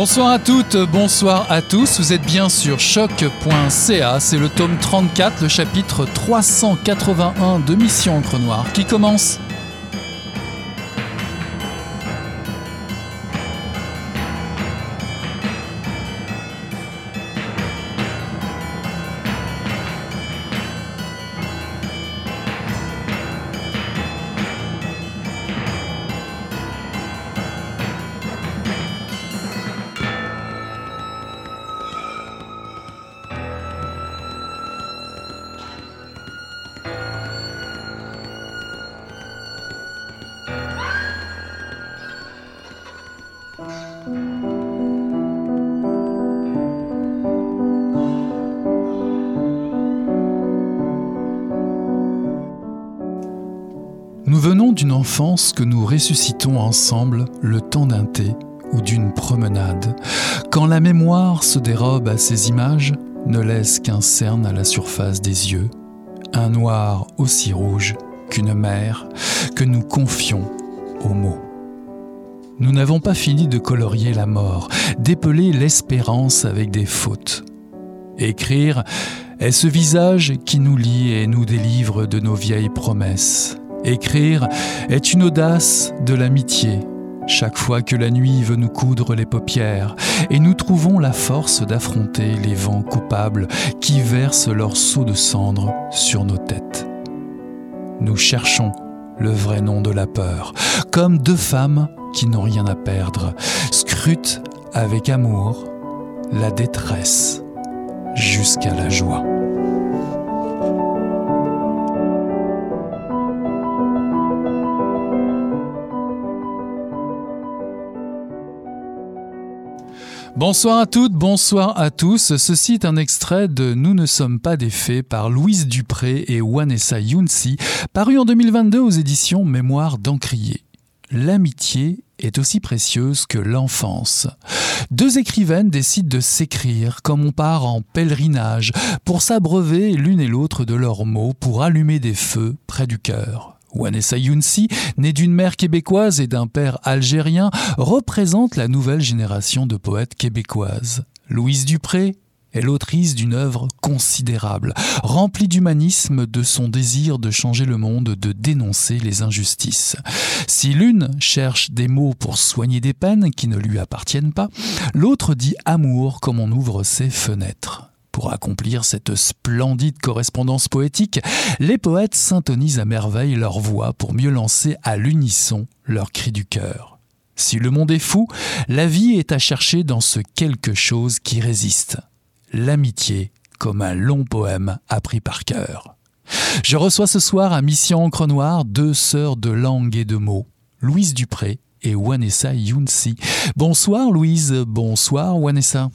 Bonsoir à toutes, bonsoir à tous. Vous êtes bien sur choc.ca. C'est le tome 34, le chapitre 381 de Mission Encre Noire qui commence. Que nous ressuscitons ensemble le temps d'un thé ou d'une promenade. Quand la mémoire se dérobe à ces images, ne laisse qu'un cerne à la surface des yeux, un noir aussi rouge qu'une mer que nous confions aux mots. Nous n'avons pas fini de colorier la mort, d'épeler l'espérance avec des fautes. Écrire est ce visage qui nous lie et nous délivre de nos vieilles promesses. Écrire est une audace de l'amitié. Chaque fois que la nuit veut nous coudre les paupières, et nous trouvons la force d'affronter les vents coupables qui versent leurs seaux de cendre sur nos têtes. Nous cherchons le vrai nom de la peur, comme deux femmes qui n'ont rien à perdre, scrutent avec amour la détresse jusqu'à la joie. Bonsoir à toutes, bonsoir à tous. Ceci est un extrait de Nous ne sommes pas des faits par Louise Dupré et Wanessa Younsi, paru en 2022 aux éditions Mémoire d'Encrier. L'amitié est aussi précieuse que l'enfance. Deux écrivaines décident de s'écrire comme on part en pèlerinage pour s'abreuver l'une et l'autre de leurs mots pour allumer des feux près du cœur. Wanessa Younsi, née d'une mère québécoise et d'un père algérien, représente la nouvelle génération de poètes québécoises. Louise Dupré est l'autrice d'une œuvre considérable, remplie d'humanisme, de son désir de changer le monde, de dénoncer les injustices. Si l'une cherche des mots pour soigner des peines qui ne lui appartiennent pas, l'autre dit amour comme on ouvre ses fenêtres. Pour accomplir cette splendide correspondance poétique, les poètes syntonisent à merveille leur voix pour mieux lancer à l'unisson leur cri du cœur. Si le monde est fou, la vie est à chercher dans ce quelque chose qui résiste. L'amitié comme un long poème appris par cœur. Je reçois ce soir à Mission Encre Noire deux sœurs de langue et de mots, Louise Dupré et Wanessa Younsi. Bonsoir Louise, bonsoir Wanessa.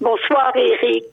Bonsoir Eric.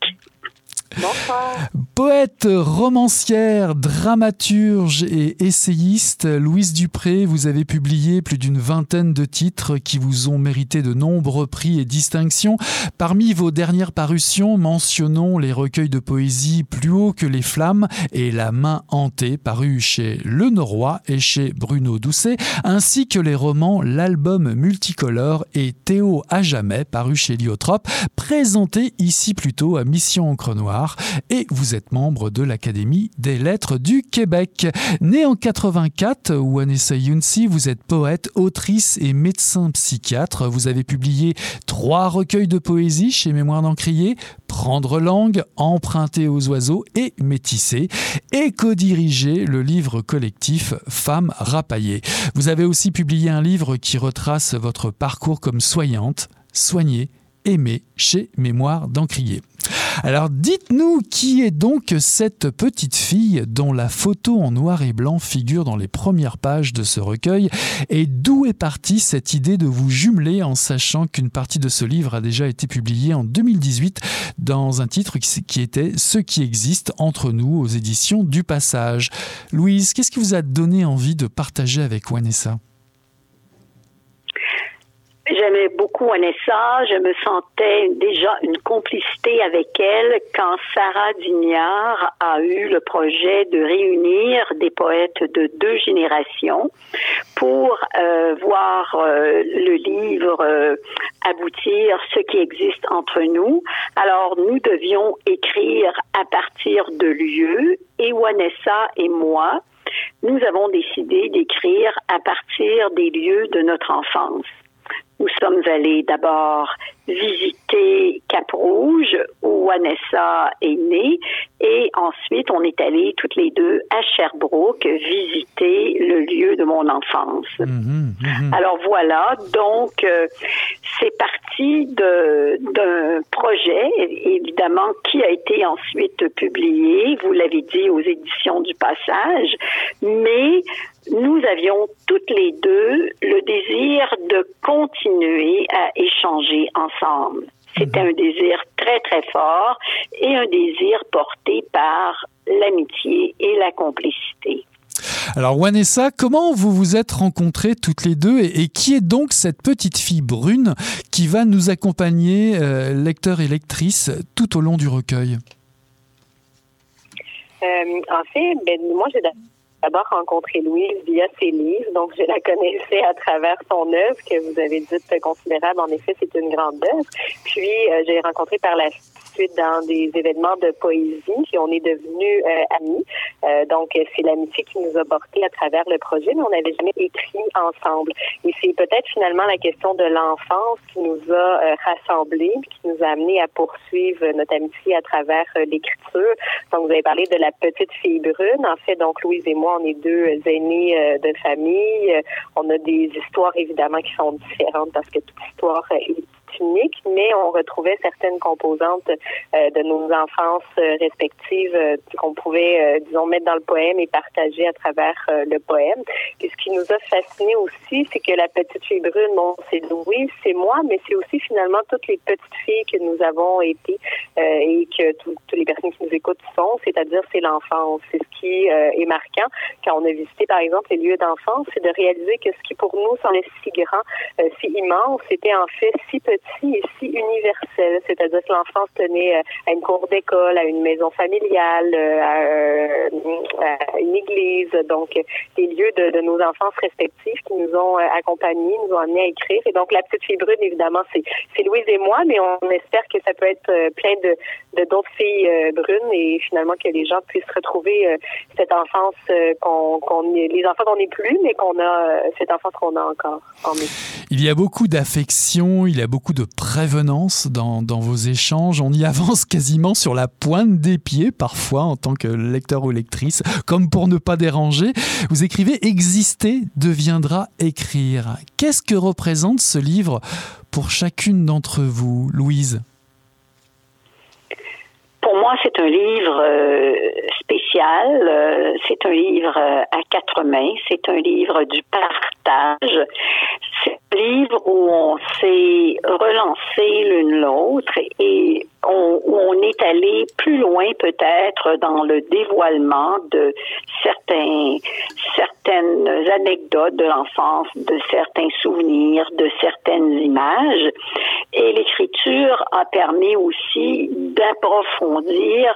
Poète, romancière, dramaturge et essayiste, Louise Dupré, vous avez publié plus d'une vingtaine de titres qui vous ont mérité de nombreux prix et distinctions. Parmi vos dernières parutions, mentionnons les recueils de poésie Plus haut que les flammes et La main hantée, paru chez Le Norrois et chez Bruno Doucet, ainsi que les romans L'album multicolore et Théo à jamais, paru chez Liotrope, présenté ici plutôt à Mission Encre Noire et vous êtes membre de l'Académie des lettres du Québec. Né en 84, Wanessa Younsi, vous êtes poète, autrice et médecin psychiatre. Vous avez publié trois recueils de poésie chez Mémoire d'Encrier, Prendre langue, Emprunter aux oiseaux et Métisser, et co-dirigé le livre collectif Femmes rapaillées. Vous avez aussi publié un livre qui retrace votre parcours comme soignante, soignée, aimée chez Mémoire d'Encrier. Alors dites-nous qui est donc cette petite fille dont la photo en noir et blanc figure dans les premières pages de ce recueil et d'où est partie cette idée de vous jumeler en sachant qu'une partie de ce livre a déjà été publiée en 2018 dans un titre qui était Ce qui existe entre nous aux éditions du Passage. Louise, qu'est-ce qui vous a donné envie de partager avec Wanessa J'aimais beaucoup Vanessa. Je me sentais déjà une complicité avec elle quand Sarah Dignard a eu le projet de réunir des poètes de deux générations pour euh, voir euh, le livre euh, aboutir ce qui existe entre nous. Alors, nous devions écrire à partir de lieux et Vanessa et moi, nous avons décidé d'écrire à partir des lieux de notre enfance. Nous sommes allés d'abord visiter Cap-Rouge où Vanessa est née et ensuite on est allés toutes les deux à Sherbrooke visiter le lieu de mon enfance. Mhm, mhm. Alors voilà, donc euh, c'est parti d'un projet évidemment qui a été ensuite publié, vous l'avez dit aux éditions du Passage, mais nous avions toutes les deux le désir de continuer à échanger ensemble. C'était mhm. un désir très, très fort et un désir porté par l'amitié et la complicité. Alors Wanessa, comment vous vous êtes rencontrées toutes les deux et, qui est donc cette petite fille brune qui va nous accompagner, euh, lecteur et lectrice, tout au long du recueil? Euh, En fait, ben, moi j'ai d'abord rencontré Louise via ses livres, donc je la connaissais à travers son œuvre que vous avez dit considérable. En effet, c'est une grande œuvre. Puis euh, j'ai rencontré par la dans des événements de poésie, puis on est devenus euh, amis. Euh, donc, c'est l'amitié qui nous a portés à travers le projet, mais on n'avait jamais écrit ensemble. Et c'est peut-être finalement la question de l'enfance qui nous a euh, rassemblés, qui nous a amenés à poursuivre notre amitié à travers l'écriture. Donc, vous avez parlé de la petite fille brune. En fait, donc, Louise et moi, on est deux aînés de famille. On a des histoires, évidemment, qui sont différentes parce que toute histoire est unique, mais on retrouvait certaines composantes euh, de nos enfances euh, respectives euh, qu'on pouvait, disons, mettre dans le poème et partager à travers le poème. Et ce qui nous a fasciné aussi, c'est que la petite fille brune, bon, c'est Louise, c'est moi, mais c'est aussi finalement toutes les petites filles que nous avons été et que toutes les personnes qui nous écoutent sont, c'est-à-dire c'est l'enfance. C'est ce qui est marquant quand on a visité, par exemple, les lieux d'enfance, c'est de réaliser que ce qui pour nous semblait si grand, si immense, c'était en fait si petit si universel, c'est-à-dire que l'enfance tenait euh, à une cour d'école, à une maison familiale, euh, à, une église, donc des lieux de, nos enfances respectives qui nous ont euh, accompagnés, nous ont amenés à écrire. Et donc la petite fille brune, évidemment, c'est Louise et moi, mais on espère que ça peut être plein de d'autres filles brunes et finalement que les gens puissent retrouver cette enfance qu'on les enfants qu'on n'est plus, mais qu'on a cette enfance qu'on a encore en. Il y a beaucoup d'affection, il y a beaucoup de prévenance dans, vos échanges. On y avance quasiment sur la pointe des pieds, parfois, en tant que lecteur ou lectrice, comme pour ne pas déranger. Vous écrivez Exister deviendra écrire. Qu'est-ce que représente ce livre pour chacune d'entre vous, Louise? Pour moi, c'est un livre euh, spécial. Euh, c'est un livre euh, à quatre mains. C'est un livre du partage. C'est un livre où on s'est relancé l'une l'autre et on, on est allé plus loin peut-être dans le dévoilement de certains, certaines anecdotes de l'enfance, de certains souvenirs, de certaines images. Et l'écriture a permis aussi d'approfondir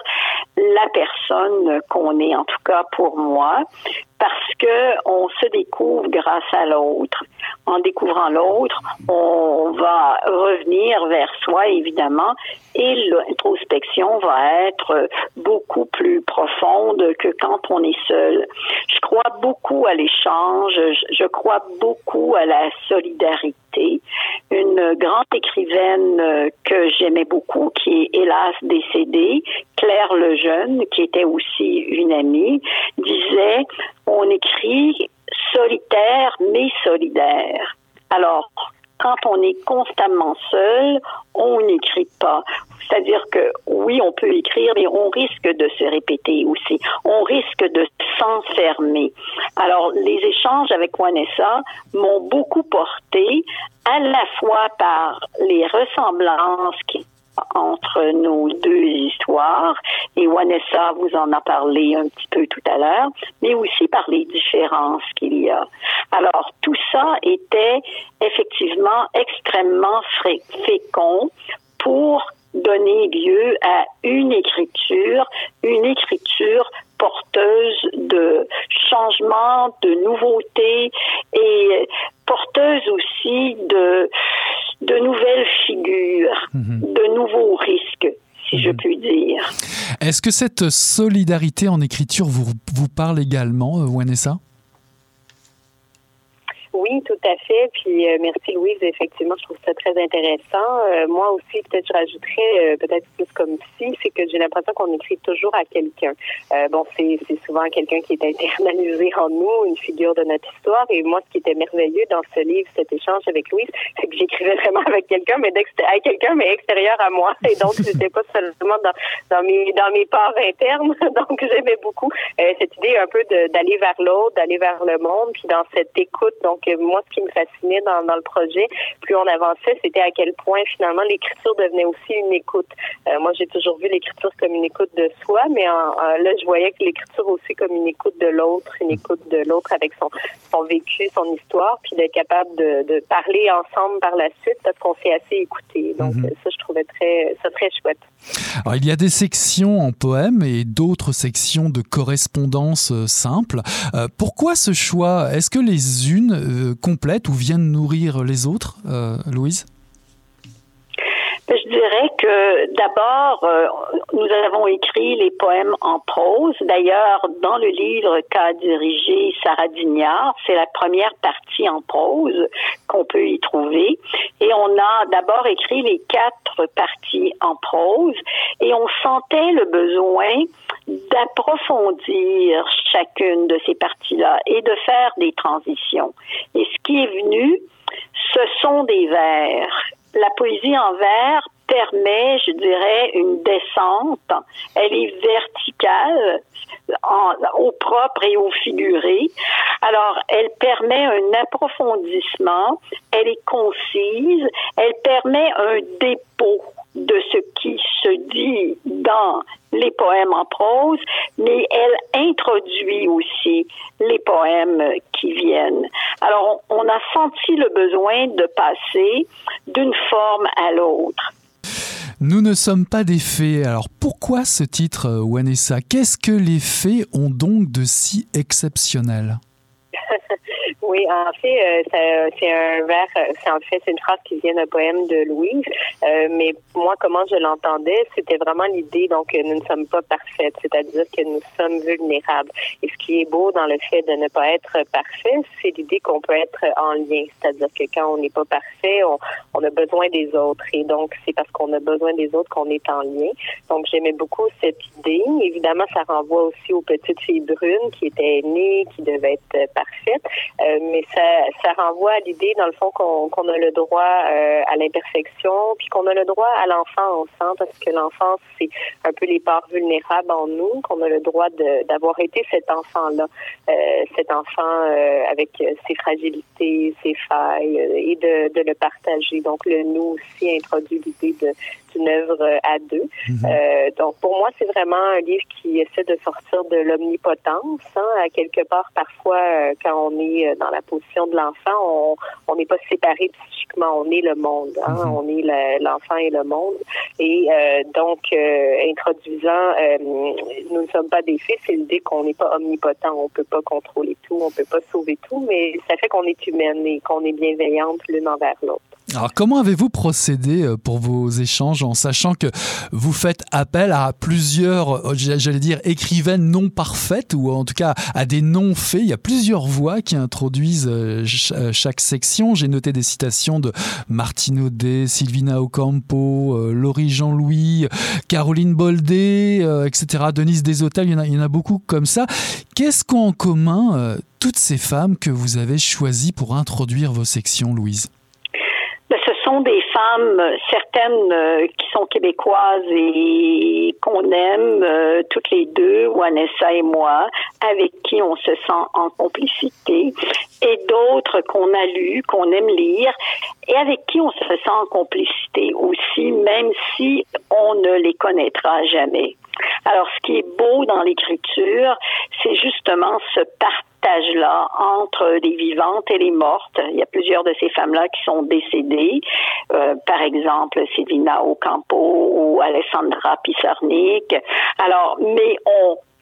la personne qu'on est, en tout cas pour moi, parce que on se découvre grâce à l'autre. En découvrant l'autre, on va revenir vers soi évidemment et l'introspection va être beaucoup plus profonde que quand on est seul. Je crois beaucoup à l'échange, je crois beaucoup à la solidarité. Une grande écrivaine que j'aimais beaucoup, qui est hélas décédée, Claire Lejeune, qui était aussi une amie, disait on écrit solitaire mais solidaire. Alors, quand on est constamment seul, on n'écrit pas. C'est-à-dire que oui, on peut écrire, mais on risque de se répéter aussi. On risque de s'enfermer. Alors, les échanges avec Vanessa m'ont beaucoup porté, à la fois par les ressemblances qui entre nos deux histoires. Et Vanessa vous en a parlé un petit peu tout à l'heure, mais aussi par les différences qu'il y a. Alors, tout ça était effectivement extrêmement fécond pour donner lieu à une écriture, une écriture porteuse de changements, de nouveautés et porteuse aussi de, de nouvelles figures, mhm. de nouveaux risques si je mhm. puis dire. Est-ce que cette solidarité en écriture vous, vous parle également, euh, Vanessa? Oui, tout à fait. Puis euh, merci Louise. Effectivement, je trouve ça très intéressant. Euh, moi aussi, peut-être je rajouterais euh, peut-être plus comme si, c'est que j'ai l'impression qu'on écrit toujours à quelqu'un. bon, c'est souvent quelqu'un qui est internalisé en nous, une figure de notre histoire. Et moi, ce qui était merveilleux dans ce livre, cet échange avec Louise, c'est que j'écrivais vraiment avec quelqu'un, mais avec quelqu'un, mais extérieur à moi. Et donc, j'étais pas seulement dans, dans mes dans mes parts internes. donc, j'aimais beaucoup cette idée un peu d'aller vers l'autre, d'aller vers le monde, puis dans cette écoute. Donc moi, ce qui me fascinait dans, le projet, plus on avançait, c'était à quel point finalement l'écriture devenait aussi une écoute. Euh, moi, j'ai toujours vu l'écriture comme une écoute de soi, mais là, je voyais que l'écriture aussi comme une écoute de l'autre, une écoute de l'autre avec son, son vécu, son histoire, puis d'être capable de, parler ensemble par la suite parce qu'on s'est assez écouté. Donc, mhm. ça, je trouvais très, ça très chouette. Alors, il y a des sections en poème et d'autres sections de correspondance euh, simple. Euh, pourquoi ce choix? Est-ce que les unes complètent ou viennent nourrir les autres, euh, Louise? Je dirais que d'abord, euh, nous avons écrit les poèmes en prose. D'ailleurs, dans le livre qu'a dirigé Sarah Dignard, c'est la première partie en prose qu'on peut y trouver. Et on a d'abord écrit les quatre parties en prose et on sentait le besoin d'approfondir chacune de ces parties-là et de faire des transitions. Et ce qui est venu, ce sont des vers. La poésie en vers permet, je dirais, une descente. Elle est verticale au propre et au figuré. Alors, elle permet un approfondissement, elle est concise, elle permet un dépôt de ce qui se dit dans les poèmes en prose, mais elle introduit aussi les poèmes qui viennent. Alors, on a senti le besoin de passer d'une forme à l'autre. Nous ne sommes pas des fées. Alors pourquoi ce titre, Wanessa Qu'est-ce que les fées ont donc de si exceptionnel? Oui, en fait, euh, c'est un vers, c'est en fait c'est une phrase qui vient d'un poème de Louise. Euh, mais moi, comment je l'entendais, c'était vraiment l'idée donc nous ne sommes pas parfaites, c'est-à-dire que nous sommes vulnérables. Et ce qui est beau dans le fait de ne pas être parfait, c'est l'idée qu'on peut être en lien, c'est-à-dire que quand on n'est pas parfait, on, on, a besoin des autres. Et donc c'est parce qu'on a besoin des autres qu'on est en lien. Donc j'aimais beaucoup cette idée. Évidemment, ça renvoie aussi aux petites filles brunes qui étaient nées, qui devaient être parfaites. Euh, mais ça, ça renvoie à l'idée, dans le fond, qu'on a le droit euh, à l'imperfection, puis qu'on a le droit à l'enfance, hein, parce que l'enfance, c'est un peu les parts vulnérables en nous, qu'on a le droit d'avoir été cet enfant-là, euh, cet enfant euh, avec ses fragilités, ses failles, et de le partager. Donc, le nous aussi introduit l'idée de une œuvre à deux. Mhm. Euh, donc pour moi, c'est vraiment un livre qui essaie de sortir de l'omnipotence. Hein. À quelque part, parfois, euh, quand on est euh, dans la position de l'enfant, on n'est pas séparé psychiquement, on est le monde. Hein. Mhm. On est l'enfant et le monde. Et donc, introduisant, nous ne sommes pas des fils, c'est l'idée qu'on n'est pas omnipotent, on peut pas contrôler tout, on peut pas sauver tout, mais ça fait qu'on est humaine et qu'on est bienveillante l'une envers l'autre. Alors comment avez-vous procédé pour vos échanges en sachant que vous faites appel à plusieurs, euh, j'allais dire, écrivaines non parfaites ou en tout cas à des noms faits Il y a plusieurs voix qui introduisent euh, chaque section. J'ai noté des citations de Martine Audet, Sylvina Ocampo, Laurie Jean-Louis, Caroline Boldé, etc. Denise Desautels, il il y en a beaucoup comme ça. Qu'est-ce qu'ont en commun toutes ces femmes que vous avez choisies pour introduire vos sections, Louise? Sont des femmes, certaines euh, qui sont québécoises et qu'on aime euh, toutes les deux, Vanessa et moi, avec qui on se sent en complicité, et d'autres qu'on a lues, qu'on aime lire, et avec qui on se sent en complicité aussi, même si on ne les connaîtra jamais. Alors, ce qui est beau dans l'écriture, c'est justement ce partage-là entre les vivantes et les mortes. Il y a plusieurs de ces femmes-là qui sont décédées. Euh, par exemple, Sylvina Ocampo ou Alessandra Pissarnik. Alors, mais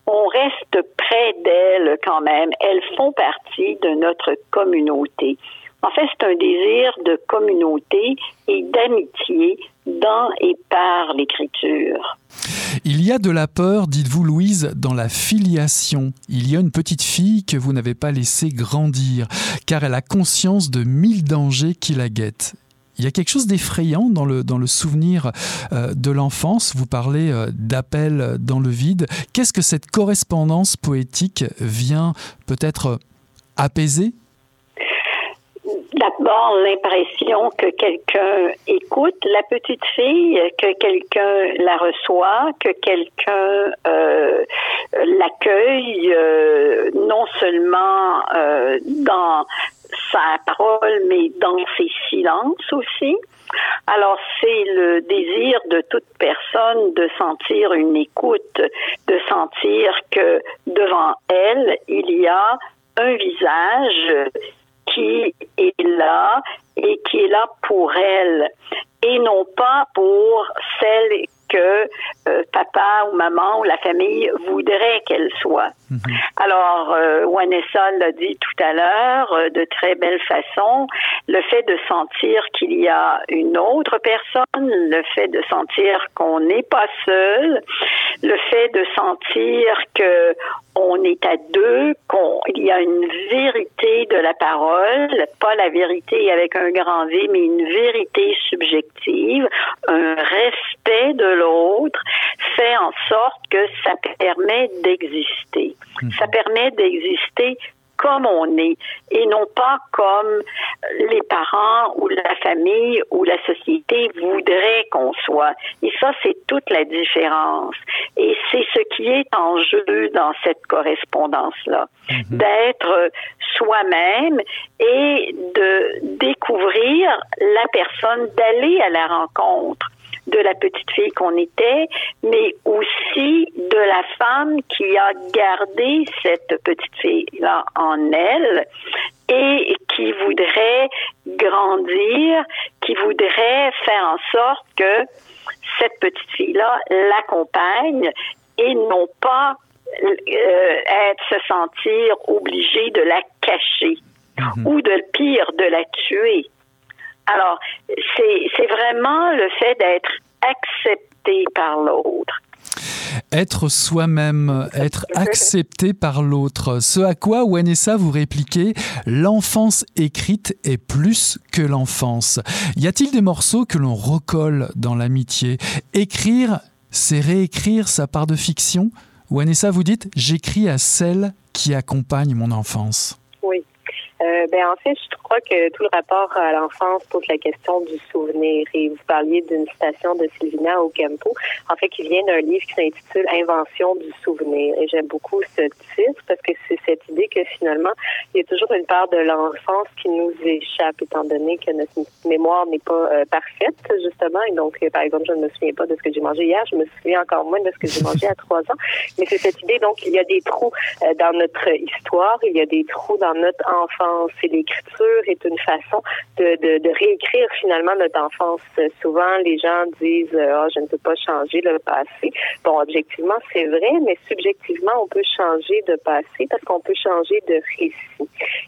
on reste près d'elles quand même. Elles font partie de notre communauté. En fait, c'est un désir de communauté et d'amitié dans et par l'écriture. Il y a de la peur, dites-vous Louise, dans la filiation. Il y a une petite fille que vous n'avez pas laissée grandir, car elle a conscience de mille dangers qui la guettent. Il y a quelque chose d'effrayant dans le, dans le souvenir euh, de l'enfance. Vous parlez euh, d'appel dans le vide. Qu'est-ce que cette correspondance poétique vient peut-être apaiser d'abord l'impression que quelqu'un écoute la petite fille, que quelqu'un la reçoit, que quelqu'un euh, l'accueille euh, non seulement euh, dans sa parole, mais dans ses silences aussi. Alors c'est le désir de toute personne de sentir une écoute, de sentir que devant elle, il y a un visage qui est là et qui est là pour elle et non pas pour celle que euh, papa ou maman ou la famille voudrait qu'elle soit. Mhm. Alors, euh, Wanessa l'a dit tout à l'heure euh, de très belle façon, le fait de sentir qu'il y a une autre personne, le fait de sentir qu'on n'est pas seul, le fait de sentir que on est à deux, qu'il y a une vérité de la parole, pas la vérité avec un grand V, mais une vérité subjective, un respect de l'autre, fait en sorte que ça permet d'exister. Mhm. Ça permet d'exister comme on est et non pas comme les parents ou la famille ou la société voudraient qu'on soit. Et ça, c'est toute la différence. Et c'est ce qui est en jeu dans cette correspondance-là, mhm. d'être soi-même et de découvrir la personne, d'aller à la rencontre de la petite fille qu'on était, mais aussi de la femme qui a gardé cette petite fille-là en elle et qui voudrait grandir, qui voudrait faire en sorte que cette petite fille-là l'accompagne et non pas euh, être se sentir obligée de la cacher mhm. ou de pire de la tuer. Alors, c'est vraiment le fait d'être accepté par l'autre. Être soi-même, être accepté par l'autre. Ce à quoi Wanessa vous répliquez, l'enfance écrite est plus que l'enfance. Y a-t-il des morceaux que l'on recolle dans l'amitié? Écrire, c'est réécrire sa part de fiction? Wanessa, vous dites, j'écris à celle qui accompagne mon enfance. Euh, ben en fait, je crois que tout le rapport à l'enfance pose la question du souvenir. Et vous parliez d'une citation de Sylvina Ocampo, en fait, qui vient d'un livre qui s'intitule Invention du souvenir. Et j'aime beaucoup ce titre parce que c'est cette idée que finalement, il y a toujours une part de l'enfance qui nous échappe, étant donné que notre mémoire n'est pas euh, parfaite, justement. Et donc, euh, par exemple, je ne me souviens pas de ce que j'ai mangé hier, je me souviens encore moins de ce que j'ai mangé à trois ans. Mais c'est cette idée, donc, il y a des trous dans notre histoire, il y a des trous dans notre enfance et l'écriture est une façon de, de, réécrire finalement notre enfance. Souvent, les gens disent oh, je ne peux pas changer le passé. Bon, objectivement, c'est vrai, mais subjectivement, on peut changer de passé parce qu'on peut changer de récit.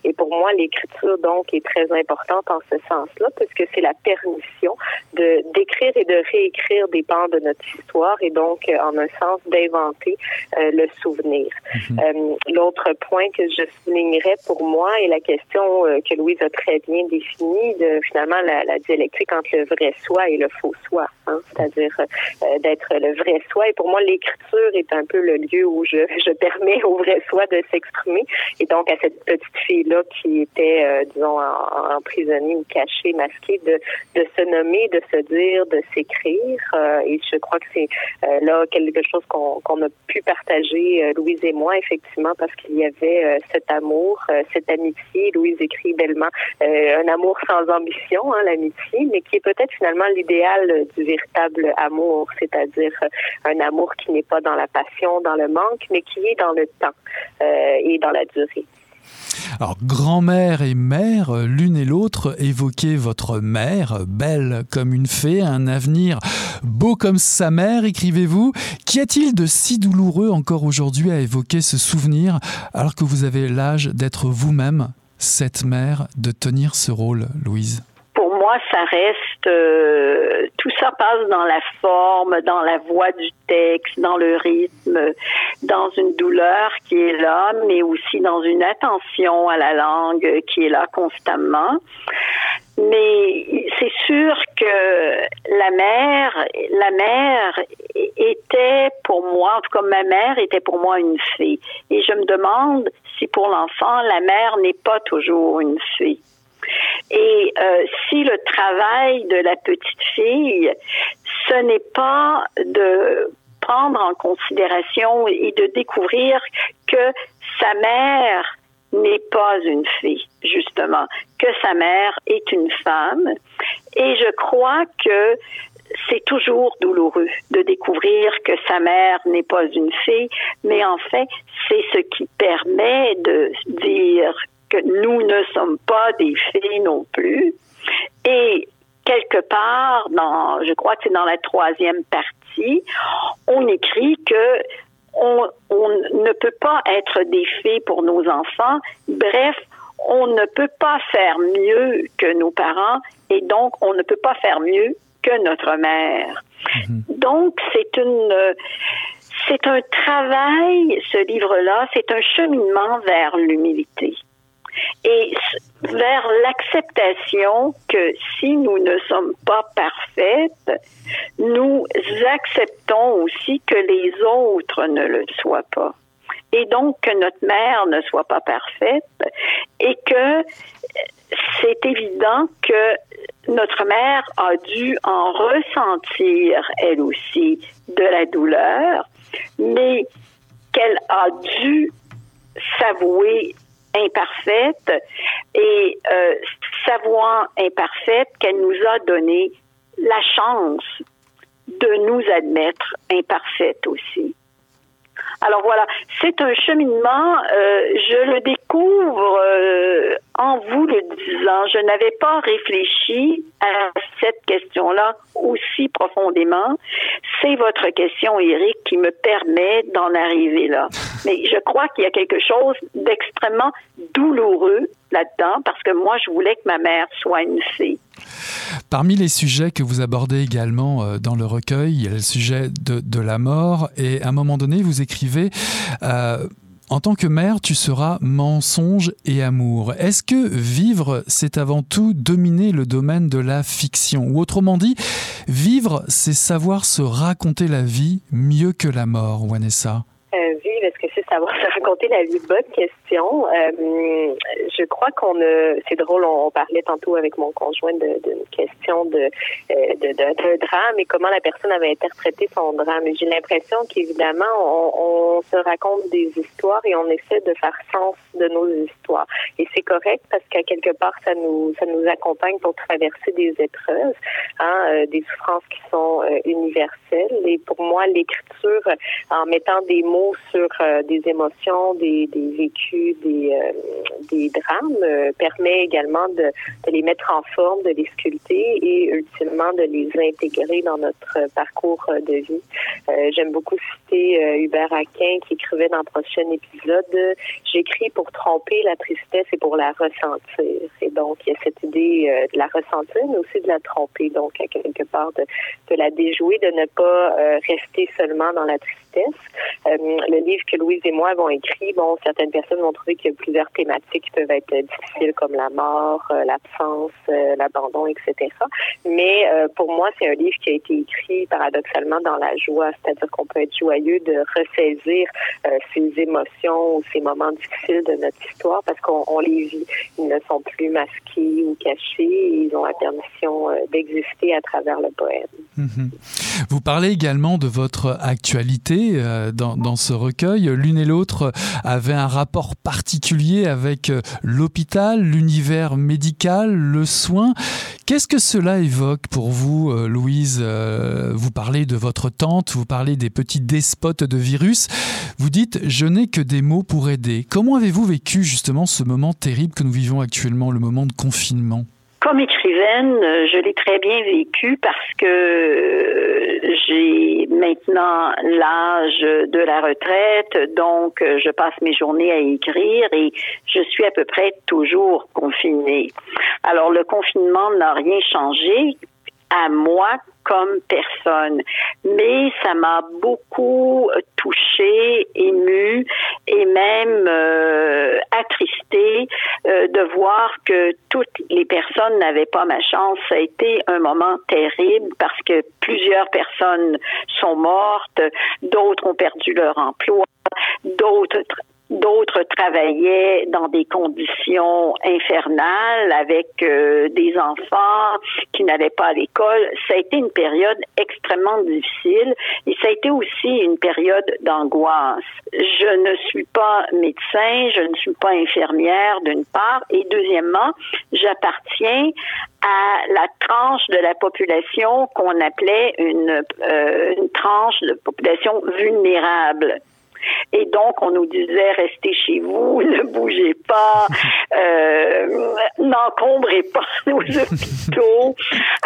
Et pour moi, l'écriture, donc, est très importante en ce sens-là, parce que c'est la permission de d'écrire et de réécrire des pans de notre histoire et donc, en un sens, d'inventer le souvenir. Mhm. L'autre point que je soulignerais pour moi est la question que Louise a très bien définie de finalement la, dialectique entre le vrai soi et le faux soi, hein, c'est-à-dire d'être le vrai soi. Et pour moi, l'écriture est un peu le lieu où je, je permets au vrai soi de s'exprimer. Et donc, à cette petite fille-là qui était, euh, disons, emprisonnée ou cachée, masquée, de, de se nommer, de se dire, de s'écrire. Euh, et je crois que c'est euh, là quelque chose qu'on qu'on a pu partager, Louise et moi, effectivement, parce qu'il y avait cet amour, cette amitié. Louise écrit bellement un amour sans ambition, hein, l'amitié, mais qui est peut-être finalement l'idéal du véritable amour, c'est-à-dire un amour qui n'est pas dans la passion, dans le manque, mais qui est dans le temps et dans la durée. Alors, grand-mère et mère, l'une et l'autre, évoquez votre mère, belle comme une fée, un avenir beau comme sa mère, écrivez-vous. Qu'y a-t-il de si douloureux encore aujourd'hui à évoquer ce souvenir alors que vous avez l'âge d'être vous-même? Cette mère, de tenir ce rôle, Louise? Moi, ça reste, euh, tout ça passe dans la forme, dans la voix du texte, dans le rythme, dans une douleur qui est là, mais aussi dans une attention à la langue qui est là constamment. Mais c'est sûr que la mère, la mère était pour moi, en tout cas ma mère était pour moi une fée. Et je me demande si pour l'enfant, la mère n'est pas toujours une fée. Et euh, si le travail de la petite fille, ce n'est pas de prendre en considération et de découvrir que sa mère n'est pas une fille, justement, que sa mère est une femme. Et je crois que c'est toujours douloureux de découvrir que sa mère n'est pas une fille, mais en fait, c'est ce qui permet de dire que nous ne sommes pas des filles non plus. Et quelque part, dans, je crois que c'est dans la troisième partie, on écrit que on, on, ne peut pas être des filles pour nos enfants. Bref, on ne peut pas faire mieux que nos parents et donc on ne peut pas faire mieux que notre mère. Mhm. Donc c'est une c'est un travail, ce livre-là, c'est un cheminement vers l'humilité et vers l'acceptation que si nous ne sommes pas parfaites, nous acceptons aussi que les autres ne le soient pas. Et donc que notre mère ne soit pas parfaite et que c'est évident que notre mère a dû en ressentir elle aussi de la douleur, mais qu'elle a dû s'avouer imparfaite et euh, sa voix imparfaite qu'elle nous a donné la chance de nous admettre imparfaite aussi. Alors voilà, c'est un cheminement, euh, je le découvre euh, en vous le disant. Je n'avais pas réfléchi à cette question-là aussi profondément. C'est votre question, Eric, qui me permet d'en arriver là. Mais je crois qu'il y a quelque chose d'extrêmement douloureux là-dedans parce que moi, je voulais que ma mère soit une fille. Parmi les sujets que vous abordez également euh, dans le recueil, il y a le sujet de, la mort et à un moment donné, vous écrivez euh, en tant que mère, tu seras mensonge et amour. Est-ce que vivre, c'est avant tout dominer le domaine de la fiction? Ou autrement dit, vivre, c'est savoir se raconter la vie mieux que la mort, Vanessa? Euh, Est-ce que c'est savoir se raconter la vie Bonne Euh, je crois qu'on a, c'est drôle, on, parlait tantôt avec mon conjoint d'une question de, euh, drame et comment la personne avait interprété son drame. J'ai l'impression qu'évidemment, on, se raconte des histoires et on essaie de faire sens de nos histoires. Et c'est correct parce qu'à quelque part, ça nous, accompagne pour traverser des épreuves, hein, euh, des souffrances qui sont universelles. Et pour moi, l'écriture, en mettant des mots sur des émotions, des vécus vécu des, drames permet également de, les mettre en forme, de les sculpter et ultimement de les intégrer dans notre parcours de vie. J'aime beaucoup citer Hubert Aquin qui écrivait dans le prochain épisode, j'écris pour tromper la tristesse et pour la ressentir. Et donc, il y a cette idée de la ressentir, mais aussi de la tromper, donc à quelque part de, la déjouer, de ne pas rester seulement dans la tristesse. Euh, le livre que Louise et moi avons écrit, bon, certaines personnes vont trouver qu'il y a plusieurs thématiques qui peuvent être difficiles comme la mort, euh, l'absence, euh, l'abandon, etc. Mais pour moi, c'est un livre qui a été écrit paradoxalement dans la joie, c'est-à-dire qu'on peut être joyeux de ressaisir ces émotions ou ces moments difficiles de notre histoire parce qu'on les vit. Ils ne sont plus masqués ou cachés, ils ont la permission d'exister à travers le poème. Mm-hmm. Vous parlez également de votre actualité dans, ce recueil. L'une et l'autre avaient un rapport particulier avec euh, l'hôpital, l'univers médical, le soin. Qu'est-ce que cela évoque pour vous, euh, Louise euh, Vous parlez de votre tante, vous parlez des petits despotes de virus. Vous dites « je n'ai que des mots pour aider ». Comment avez-vous vécu justement ce moment terrible que nous vivons actuellement, le moment de confinement? Comme écrivaine, je l'ai très bien vécu parce que j'ai maintenant l'âge de la retraite, donc je passe mes journées à écrire et je suis à peu près toujours confinée. Alors le confinement n'a rien changé à moi comme personne. Mais ça m'a beaucoup touchée, émue et même euh, attristée euh, de voir que toutes les personnes n'avaient pas ma chance. Ça a été un moment terrible parce que plusieurs personnes sont mortes, d'autres ont perdu leur emploi, d'autres D'autres travaillaient dans des conditions infernales avec euh, des enfants qui n'allaient pas à l'école. Ça a été une période extrêmement difficile et ça a été aussi une période d'angoisse. Je ne suis pas médecin, je ne suis pas infirmière d'une part et deuxièmement, j'appartiens à la tranche de la population qu'on appelait une, euh, une tranche de population vulnérable. Et donc, on nous disait, restez chez vous, ne bougez pas, euh, n'encombrez pas nos hôpitaux.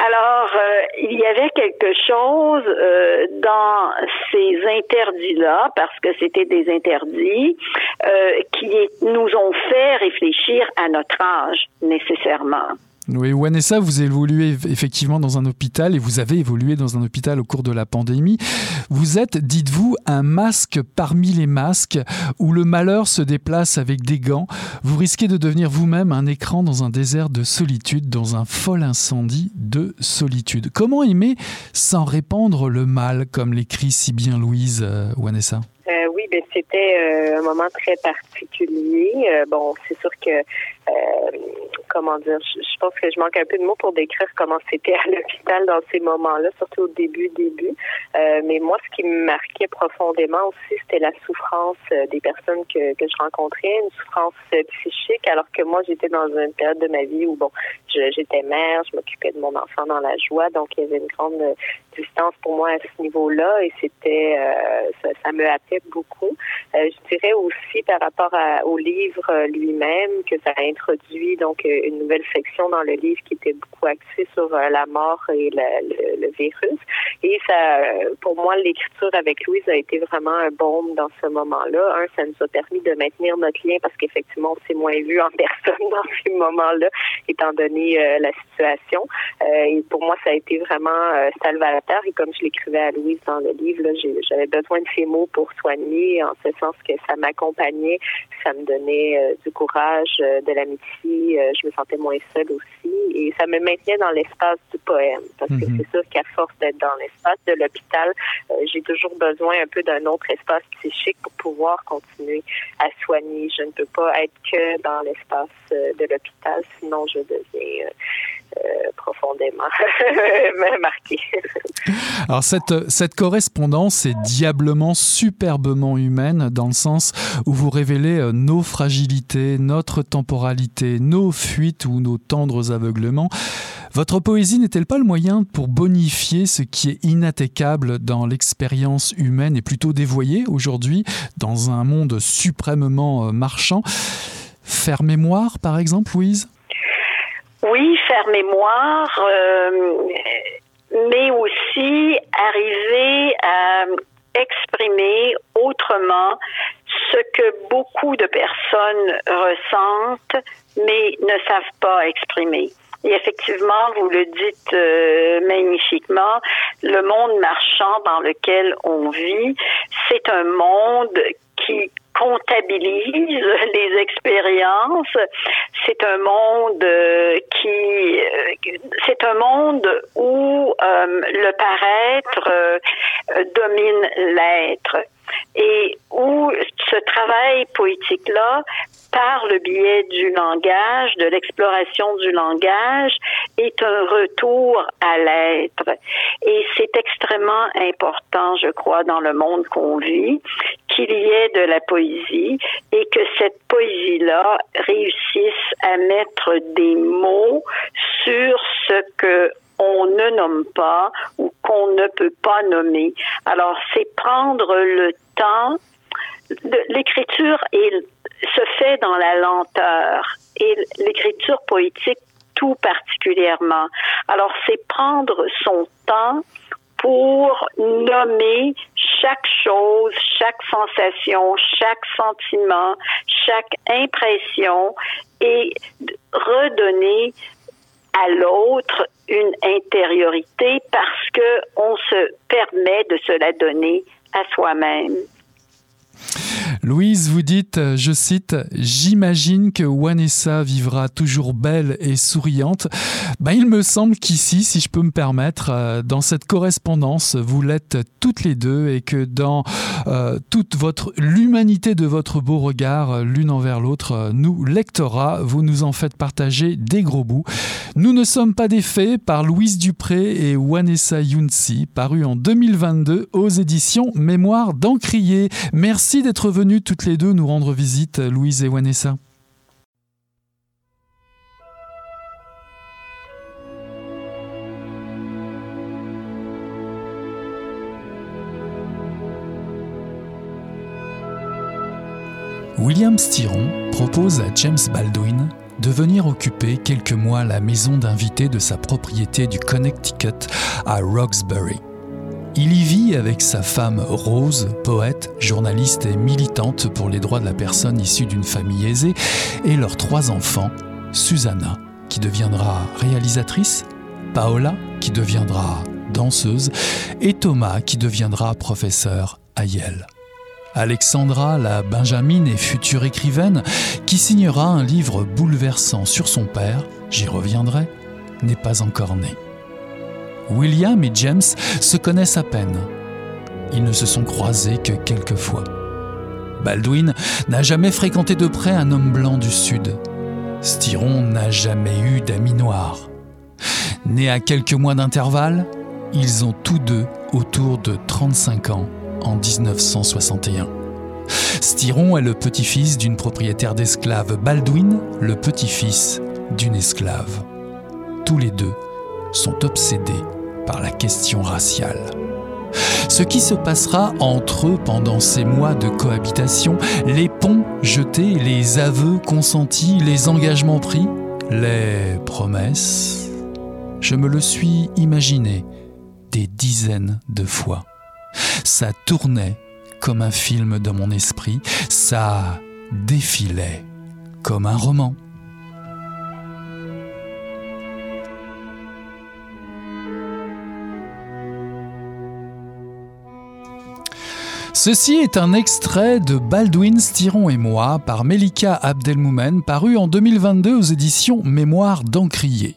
Alors, euh, il y avait quelque chose euh, dans ces interdits-là, parce que c'était des interdits, qui nous ont fait réfléchir à notre âge, nécessairement. Oui, Wanessa, vous évoluez effectivement dans un hôpital et vous avez évolué dans un hôpital au cours de la pandémie. Vous êtes, dites-vous, un masque parmi les masques où le malheur se déplace avec des gants. Vous risquez de devenir vous-même un écran dans un désert de solitude, dans un fol incendie de solitude. Comment aimer sans répandre le mal, comme l'écrit si bien Louise euh, Wanessa euh, oui, ben c'était euh, un moment très particulier. Euh, bon, c'est sûr que comment dire, je, pense que je manque un peu de mots pour décrire comment c'était à l'hôpital dans ces moments-là, surtout au début, début. mais moi, ce qui me marquait profondément aussi, c'était la souffrance des personnes que, que je rencontrais, une souffrance psychique, alors que moi, j'étais dans une période de ma vie où, bon, j'étais mère, je m'occupais de mon enfant dans la joie, donc il y avait une grande distance pour moi à ce niveau-là et c'était, ça, me hâtait beaucoup. Euh, je dirais aussi par rapport au livre euh, lui-même que ça a introduit donc euh, une nouvelle section dans le livre qui était beaucoup axée sur la mort et le, virus. Et ça, pour moi, l'écriture avec Louise a été vraiment un baume dans ce moment-là. Un, ça nous a permis de maintenir notre lien parce qu'effectivement, on s'est moins vu en personne dans ces moments-là, étant donné la situation. et pour moi, ça a été vraiment salvateur. Et comme je l'écrivais à Louise dans le livre, j'avais besoin de ces mots pour en ce sens que ça m'accompagnait, ça me donnait euh, du courage, euh, de euh, je me sentais moins seule aussi et ça me maintenait dans l'espace du poème parce que mhm. c'est sûr qu'à force d'être dans l'espace de l'hôpital, j'ai toujours besoin un peu d'un autre espace psychique pour pouvoir continuer à soigner. Je ne peux pas être que dans l'espace de l'hôpital, sinon je deviens profondément marquée. Alors cette, cette correspondance est diablement superbement humaine dans le sens où vous révélez euh, nos fragilités, notre temporalité, nos fuites ou nos tendres aveuglements. Votre poésie n'est-elle pas le moyen pour bonifier ce qui est inattaquable dans l'expérience humaine et plutôt dévoyé aujourd'hui dans un monde suprêmement euh, marchand? Faire mémoire, par exemple, Louise? Oui, faire mémoire, euh, mais aussi arriver à exprimer autrement ce que beaucoup de personnes ressentent mais ne savent pas exprimer. Et effectivement, vous le dites euh, magnifiquement, le monde marchand dans lequel on vit, c'est un monde qui comptabilise les expériences. C'est un monde euh, qui, euh, c'est un monde où le paraître domine l'être et où ce travail poétique-là par le biais du langage, de l'exploration du langage, est un retour à l'être. Et c'est extrêmement important, je crois, dans le monde qu'on vit, qu'il y ait de la poésie et que cette poésie-là réussisse à mettre des mots sur ce que on ne nomme pas ou qu'on ne peut pas nommer. Alors, c'est prendre le temps. L'écriture se fait dans la lenteur et l'écriture poétique tout particulièrement. Alors, c'est prendre son temps pour nommer chaque chose, chaque sensation, chaque sentiment, chaque impression et redonner à l'autre une intériorité parce que on se permet de se la donner à soi-même. Louise, vous dites, je cite, J'imagine que Wanessa vivra toujours belle et souriante. Ben, il me semble qu'ici, si je peux me permettre, euh, dans cette correspondance, vous l'êtes toutes les deux et que dans euh, toute votre l'humanité de votre beau regard, euh, l'une envers l'autre, nous, lectorat, vous nous en faites partager des gros bouts. Nous ne sommes pas des faits par Louise Dupré et Wanessa Younsi, paru en 2022 aux éditions Mémoire d'Encrier. Merci d'être toutes les deux nous rendre visite, Louise et Wanessa. William Styron propose à James Baldwin de venir occuper quelques mois la maison d'invité de sa propriété du Connecticut à Roxbury. Il y vit avec sa femme Rose, poète, journaliste et militante pour les droits de la personne issue d'une famille aisée, et leurs trois enfants, Susanna, qui deviendra réalisatrice, Paola, qui deviendra danseuse, et Thomas, qui deviendra professeur à Yale. Alexandra, la Benjamine et future écrivaine, qui signera un livre bouleversant sur son père, j'y reviendrai, n'est pas encore née. William et James se connaissent à peine. Ils ne se sont croisés que quelques fois. Baldwin n'a jamais fréquenté de près un homme blanc du Sud. Styron n'a jamais eu d'amis noirs. Nés à quelques mois d'intervalle, ils ont tous deux autour de 35 ans en 1961. Styron est le petit-fils d'une propriétaire d'esclaves, Baldwin le petit-fils d'une esclave. Tous les deux sont obsédés par la question raciale. Ce qui se passera entre eux pendant ces mois de cohabitation, les ponts jetés, les aveux consentis, les engagements pris, les promesses, je me le suis imaginé des dizaines de fois. Ça tournait comme un film dans mon esprit, ça défilait comme un roman. Ceci est un extrait de Baldwin, Styron et moi par Melika Abdelmoumen paru en 2022 aux éditions Mémoire d'Encrier.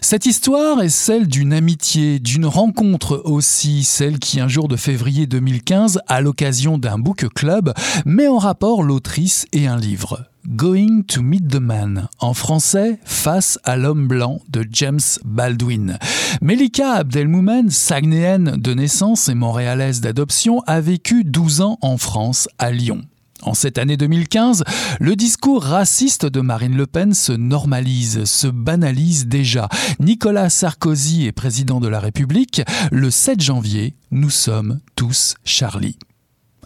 Cette histoire est celle d'une amitié, d'une rencontre aussi, celle qui un jour de février 2015, à l'occasion d'un book club, met en rapport l'autrice et un livre. Going to Meet the Man, en français Face à l'homme blanc de James Baldwin. Melika Abdelmoumen, sagnéenne de naissance et montréalaise d'adoption, a vécu 12 ans en France, à Lyon. En cette année 2015, le discours raciste de Marine Le Pen se normalise, se banalise déjà. Nicolas Sarkozy est président de la République. Le 7 janvier, nous sommes tous Charlie.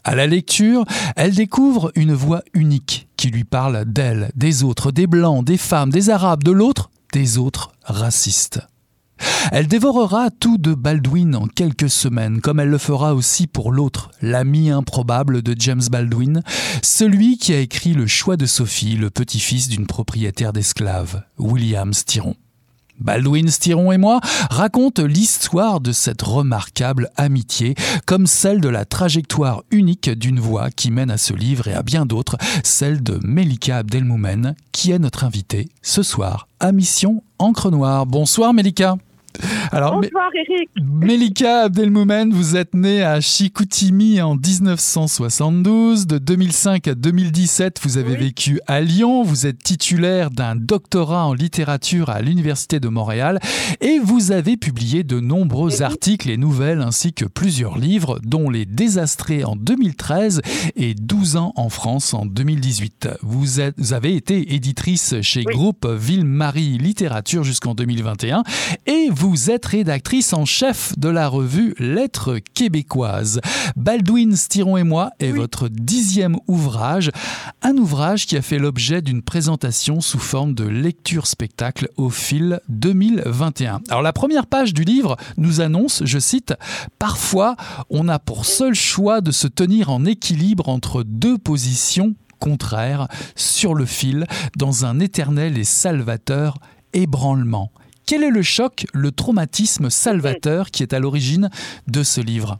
À la lecture, elle découvre une voix unique qui lui parle d'elle, des autres, des blancs, des femmes, des arabes, de l'autre, des autres racistes. Elle dévorera tout de Baldwin en quelques semaines, comme elle le fera aussi pour l'autre, l'ami improbable de James Baldwin, celui qui a écrit Le choix de Sophie, le petit-fils d'une propriétaire d'esclaves, William Styron. Baldwin Styron et moi racontent l'histoire de cette remarquable amitié, comme celle de la trajectoire unique d'une voix qui mène à ce livre et à bien d'autres, celle de Melika Abdelmoumen, qui est notre invitée ce soir à Mission Encre Noire. Bonsoir Melika. Alors, Bonsoir Eric. Melika Abdelmoumen, vous êtes née à Chicoutimi en 1972. De 2005 à 2017, vous avez vécu à Lyon. Vous êtes titulaire d'un doctorat en littérature à l'Université de Montréal et vous avez publié de nombreux articles et nouvelles ainsi que plusieurs livres, dont Les Désastrés en 2013 et 12 ans en France en 2018. Vous, êtes, avez été éditrice chez Groupe Ville-Marie Littérature jusqu'en 2021 et vous êtes rédactrice en chef de la revue Lettres québécoises. Baldwin Styron et moi est votre dixième ouvrage, un ouvrage qui a fait l'objet d'une présentation sous forme de lecture-spectacle au fil 2021. Alors la première page du livre nous annonce, je cite, Parfois, on a pour seul choix de se tenir en équilibre entre deux positions contraires sur le fil dans un éternel et salvateur ébranlement. Quel est le choc, le traumatisme salvateur qui est à l'origine de ce livre?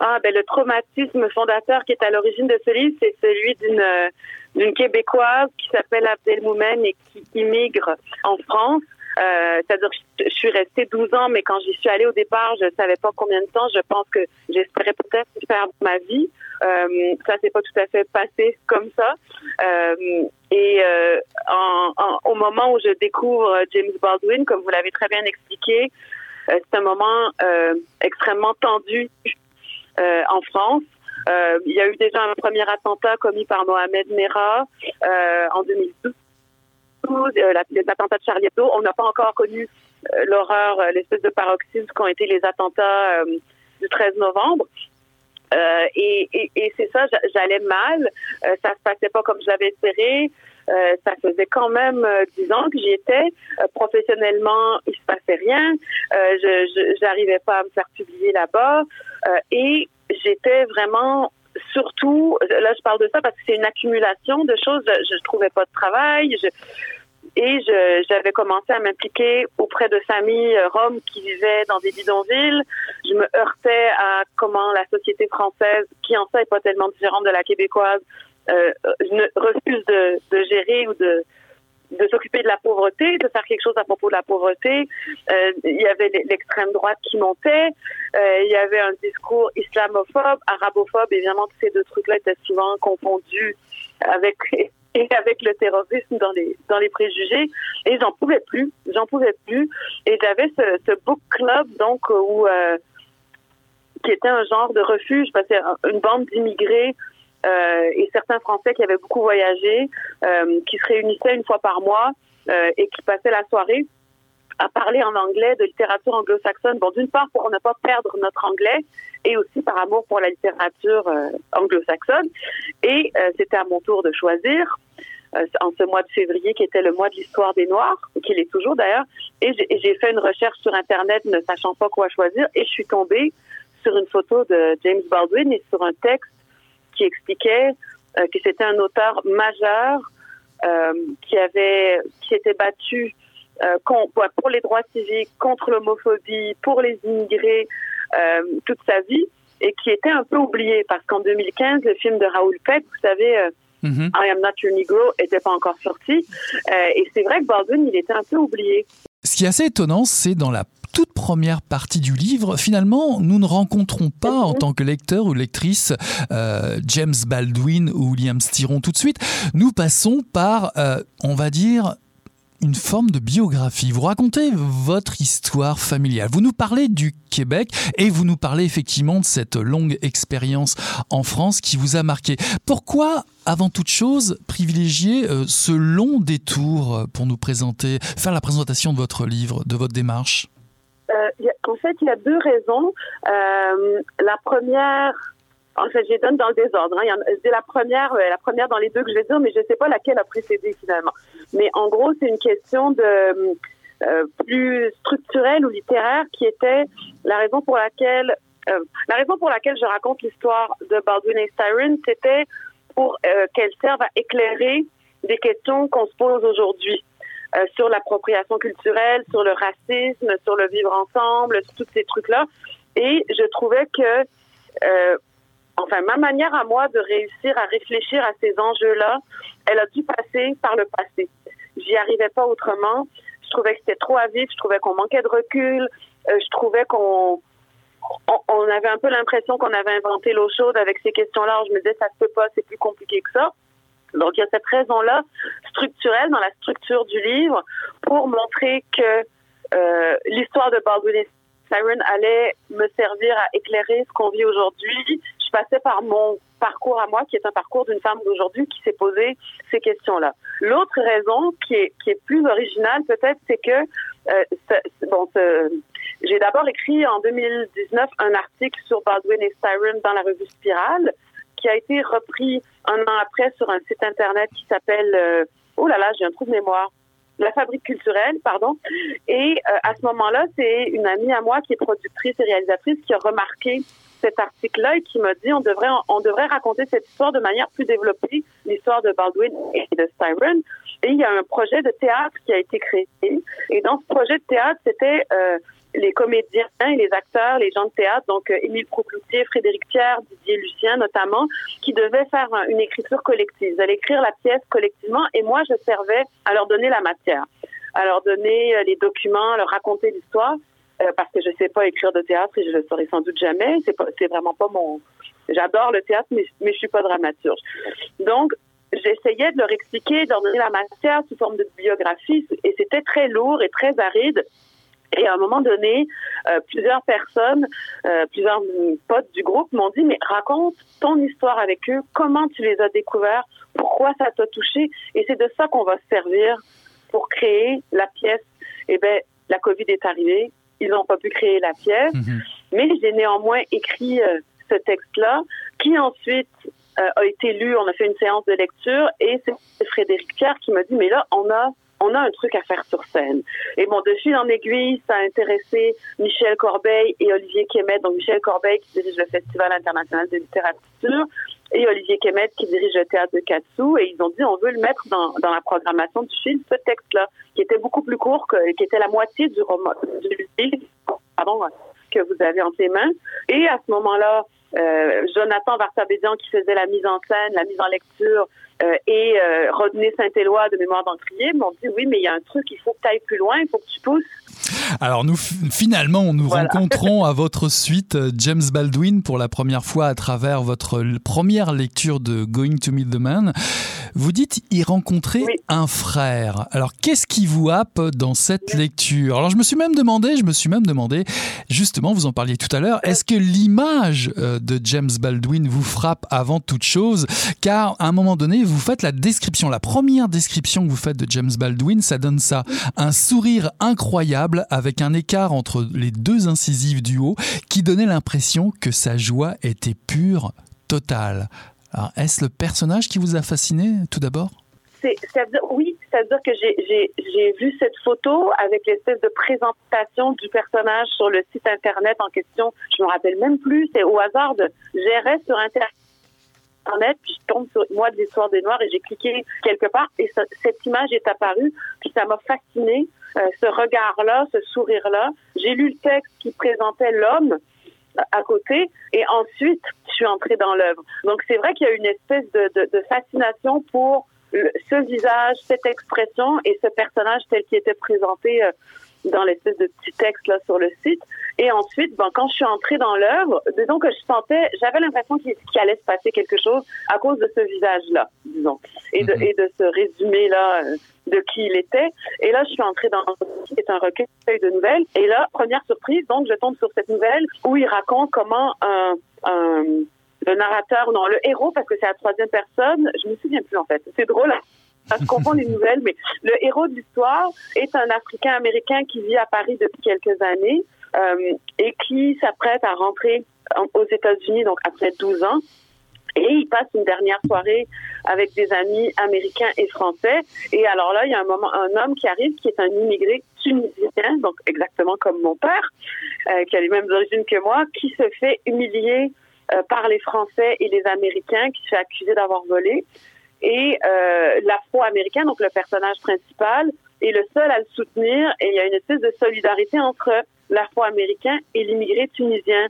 Ah, ben, le traumatisme fondateur qui est à l'origine de ce livre, c'est celui d'une d'une Québécoise qui s'appelle Abdelmoumen et qui immigre en France. Euh, c'est-à-dire que je suis restée 12 ans, mais quand j'y suis allée au départ, je ne savais pas combien de temps. Je pense que j'espérais peut-être faire ma vie. Euh, ça s'est pas tout à fait passé comme ça. Euh, et euh, au moment où je découvre James Baldwin, comme vous l'avez très bien expliqué, euh, c'est un moment extrêmement tendu en France. il y a eu déjà un premier attentat commis par Mohamed Merah en 2012. L'attentat de Charlie Hebdo. On n'a pas encore connu l'horreur, l'espèce de paroxysme qu'ont été les attentats du 13 novembre. Euh, et, et, et c'est ça, j'allais mal. Euh, ça se passait pas comme je l'avais espéré. Euh, ça faisait quand même euh, dix ans que j'y étais. professionnellement, il se passait rien. je j'arrivais pas à me faire publier là-bas. et j'étais vraiment surtout, là je parle de ça parce que c'est une accumulation de choses. Je, je trouvais pas de travail. Je, et j'avais commencé à m'impliquer auprès de familles euh, roms qui vivaient dans des bidonvilles. Je me heurtais à comment la société française, qui en ça est pas tellement différente de la québécoise, euh, refuse de, de gérer ou de de s'occuper de la pauvreté, de faire quelque chose à propos de la pauvreté. Euh, il y avait l'extrême droite qui montait. Euh, il y avait un discours islamophobe, arabophobe. Évidemment, tous ces deux trucs-là étaient souvent confondus avec et avec le terrorisme dans les dans les préjugés. Et j'en pouvais plus j'en pouvais plus. Et j'avais ce, ce book club donc où euh, qui était un genre de refuge parce que une bande d'immigrés euh, et certains Français qui avaient beaucoup voyagé euh, qui se réunissaient une fois par mois euh, et qui passaient la soirée à parler en anglais de littérature anglo-saxonne. Bon, d'une part pour ne pas perdre notre anglais et aussi par amour pour la littérature euh, anglo-saxonne. Et euh, c'était à mon tour de choisir euh, en ce mois de février qui était le mois de l'histoire des Noirs, qui l'est toujours d'ailleurs. Et j'ai fait une recherche sur Internet ne sachant pas quoi choisir et je suis tombée sur une photo de James Baldwin et sur un texte qui expliquait que c'était un auteur majeur qui avait qui s'était battu pour les droits civiques, contre l'homophobie, pour les immigrés euh, toute sa vie et qui était un peu oublié parce qu'en 2015, le film de Raoul Peck, vous savez, euh, mm-hmm. I Am Not Your Negro, était pas encore sorti. et c'est vrai que Baldwin, il était un peu oublié. Ce qui est assez étonnant, c'est dans la toute première partie du livre, finalement, nous ne rencontrons pas en tant que lecteur ou lectrice James Baldwin ou William Styron tout de suite. Nous passons par, on va dire, une forme de biographie. Vous racontez votre histoire familiale. Vous nous parlez du Québec et vous nous parlez effectivement de cette longue expérience en France qui vous a marqué. Pourquoi, avant toute chose, privilégier euh, ce long détour pour nous présenter, faire la présentation de votre livre, de votre démarche? Euh, En fait, il y a deux raisons. Euh, la première, en fait, je les donne dans le désordre. Hein. C'est la première, la première dans les deux que je vais dire, mais je ne sais pas laquelle a précédé finalement. Mais en gros, c'est une question de euh, plus structurelle ou littéraire qui était la raison pour laquelle euh, la raison pour laquelle je raconte l'histoire de Baldwin et Styron, c'était pour euh, qu'elle serve à éclairer des questions qu'on se pose aujourd'hui sur l'appropriation culturelle, sur le racisme, sur le vivre ensemble, sur tous ces trucs-là. Et je trouvais que enfin, ma manière à moi de réussir à réfléchir à ces enjeux-là, elle a dû passer par le passé. J'y arrivais pas autrement. Je trouvais que c'était trop à vif. Je trouvais qu'on manquait de recul. Euh, je trouvais qu'on on, avait un peu l'impression qu'on avait inventé l'eau chaude avec ces questions-là. Je me disais, ça se peut pas, c'est plus compliqué que ça. Donc, il y a cette raison-là structurelle dans la structure du livre pour montrer que euh, l'histoire de Baldwin Siren allait me servir à éclairer ce qu'on vit aujourd'hui. Je passais par mon parcours à moi, qui est un parcours d'une femme d'aujourd'hui qui s'est posé ces questions-là. L'autre raison, qui est, qui est plus originale peut-être, c'est que euh, bon, j'ai d'abord écrit en 2019 un article sur Baldwin et Styron dans la revue Spirale, qui a été repris un an après sur un site internet qui s'appelle euh, oh là là, j'ai un trou de mémoire la fabrique culturelle, pardon. Et euh, à ce moment-là, c'est une amie à moi qui est productrice et réalisatrice qui a remarqué cet article-là et qui m'a dit on devrait on devrait raconter cette histoire de manière plus développée, l'histoire de Baldwin et de Styron. Et il y a un projet de théâtre qui a été créé. Et dans ce projet de théâtre, c'était euh, les comédiens et les acteurs, les gens de théâtre, donc euh, Émile Procloutier, Frédéric Pierre, Didier Lucien notamment, qui devaient faire une écriture collective. Ils allaient écrire la pièce collectivement et moi, je servais à leur donner la matière, à leur donner euh, les documents, à leur raconter l'histoire, euh, parce que je sais pas écrire de théâtre et je le saurai sans doute jamais. C'est vraiment pas mon. J'adore le théâtre, mais, mais je suis pas dramaturge. Donc, j'essayais de leur expliquer, de leur donner la matière sous forme de biographie, et c'était très lourd et très aride. Et à un moment donné, euh, plusieurs personnes, euh, plusieurs potes du groupe m'ont dit, mais raconte ton histoire avec eux, comment tu les as découverts, pourquoi ça t'a touché? Et c'est de ça qu'on va se servir pour créer la pièce. Eh bien, la COVID est arrivée, ils n'ont pas pu créer la pièce, mhm. mais j'ai néanmoins écrit euh, ce texte-là, qui ensuite a été lu, on a fait une séance de lecture, et c'est Frédéric Pierre qui m'a dit, mais là, on a on a un truc à faire sur scène. Et bon, de fil en aiguille, ça a intéressé Michel Corbeil et Olivier Kemet. Donc, Michel Corbeil qui dirige le Festival international de littérature et Olivier Kemet qui dirige le théâtre de Katsu. Et ils ont dit, on veut le mettre dans, dans la programmation du film, ce texte-là, qui était beaucoup plus court, que, qui était la moitié du roman, du livre, pardon, que vous avez entre les mains. Et à ce moment-là, euh, Jonathan Vartabédian qui faisait la mise en scène, la mise en lecture, euh, et euh, Rodney Saint-Éloi de Mémoire d'Encrier m'ont dit oui, mais il y a un truc, il faut que tu ailles plus loin, il faut que tu pousses. Alors nous finalement nous rencontrons à votre suite euh, James Baldwin pour la première fois à travers votre première lecture de Going to Meet the Man. Vous dites y rencontrer un frère. Alors qu'est-ce qui vous happe dans cette lecture? Alors je me suis même demandé, je me suis même demandé, justement vous en parliez tout à l'heure, est-ce que l'image de James Baldwin vous frappe avant toute chose Car à un moment donné vous faites la description, la première description que vous faites de James Baldwin, ça donne ça, un sourire incroyable avec un écart entre les deux incisives du haut qui donnait l'impression que sa joie était pure, totale. Alors, est-ce le personnage qui vous a fasciné tout d'abord? Oui, c'est-à-dire que j'ai vu cette photo avec l'espèce de présentation du personnage sur le site internet en question. Je me rappelle même plus, c'est au hasard de gérer sur internet puis je tombe sur moi de l'histoire des Noirs et j'ai cliqué quelque part et cette image est apparue, puis ça m'a fasciné, euh, ce regard-là, ce sourire-là. J'ai lu le texte qui présentait l'homme euh, à côté et ensuite je suis entrée dans l'œuvre. Donc c'est vrai qu'il y a une espèce de fascination pour ce visage, cette expression et ce personnage tel qu'il était présenté euh, dans l'espèce de petit texte là sur le site. Et ensuite, bon, quand je suis entrée dans l'œuvre, disons que je sentais, j'avais l'impression qu'il allait se passer quelque chose à cause de ce visage-là, disons, et de, mhm. et de ce résumé-là euh, de qui il était. Et là, je suis entrée dans qui est un recueil de nouvelles. Et là, première surprise, donc je tombe sur cette nouvelle où il raconte comment un, un le narrateur, non, le héros, parce que c'est la troisième personne, je me souviens plus en fait. C'est drôle je comprends les nouvelles, mais le héros de l'histoire est un Africain américain qui vit à Paris depuis quelques années euh, et qui s'apprête à rentrer aux États-Unis donc après 12 ans. Et il passe une dernière soirée avec des amis américains et français. Et alors là, il y a un moment, un homme qui arrive, qui est un immigré tunisien, donc exactement comme mon père, euh, qui a les mêmes origines que moi, qui se fait humilier euh, par les Français et les Américains, qui se fait accuser d'avoir volé. Et euh, l'Afro-américain, donc le personnage principal, est le seul à le soutenir. Et il y a une espèce de solidarité entre l'Afro-américain et l'immigré tunisien.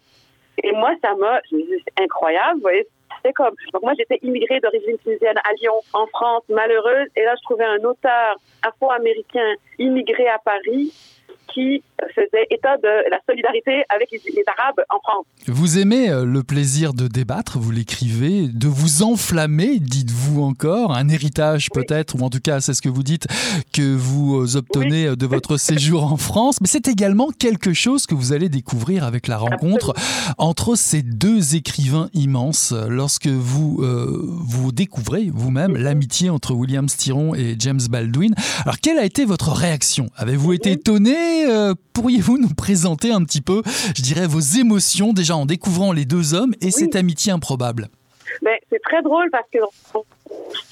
Et moi, ça m'a, c'est incroyable. Vous voyez, c'est comme. Donc moi, j'étais immigrée d'origine tunisienne à Lyon, en France, malheureuse. Et là, je trouvais un auteur afro-américain immigré à Paris qui faisait état de la solidarité avec les, Arabes en France. Vous aimez euh, le plaisir de débattre, vous l'écrivez, de vous enflammer, dites-vous encore, un héritage peut-être, ou en tout cas c'est ce que vous dites, que vous euh, obtenez euh, de votre séjour en France, mais c'est également quelque chose que vous allez découvrir avec la rencontre entre ces deux écrivains immenses. Lorsque vous, vous découvrez vous-même l'amitié entre William Styron et James Baldwin. Alors quelle a été votre réaction? Avez-vous été étonné? Euh, pourriez-vous nous présenter un petit peu, je dirais, vos émotions déjà en découvrant les deux hommes et cette amitié improbable? Ben, C'est très drôle parce que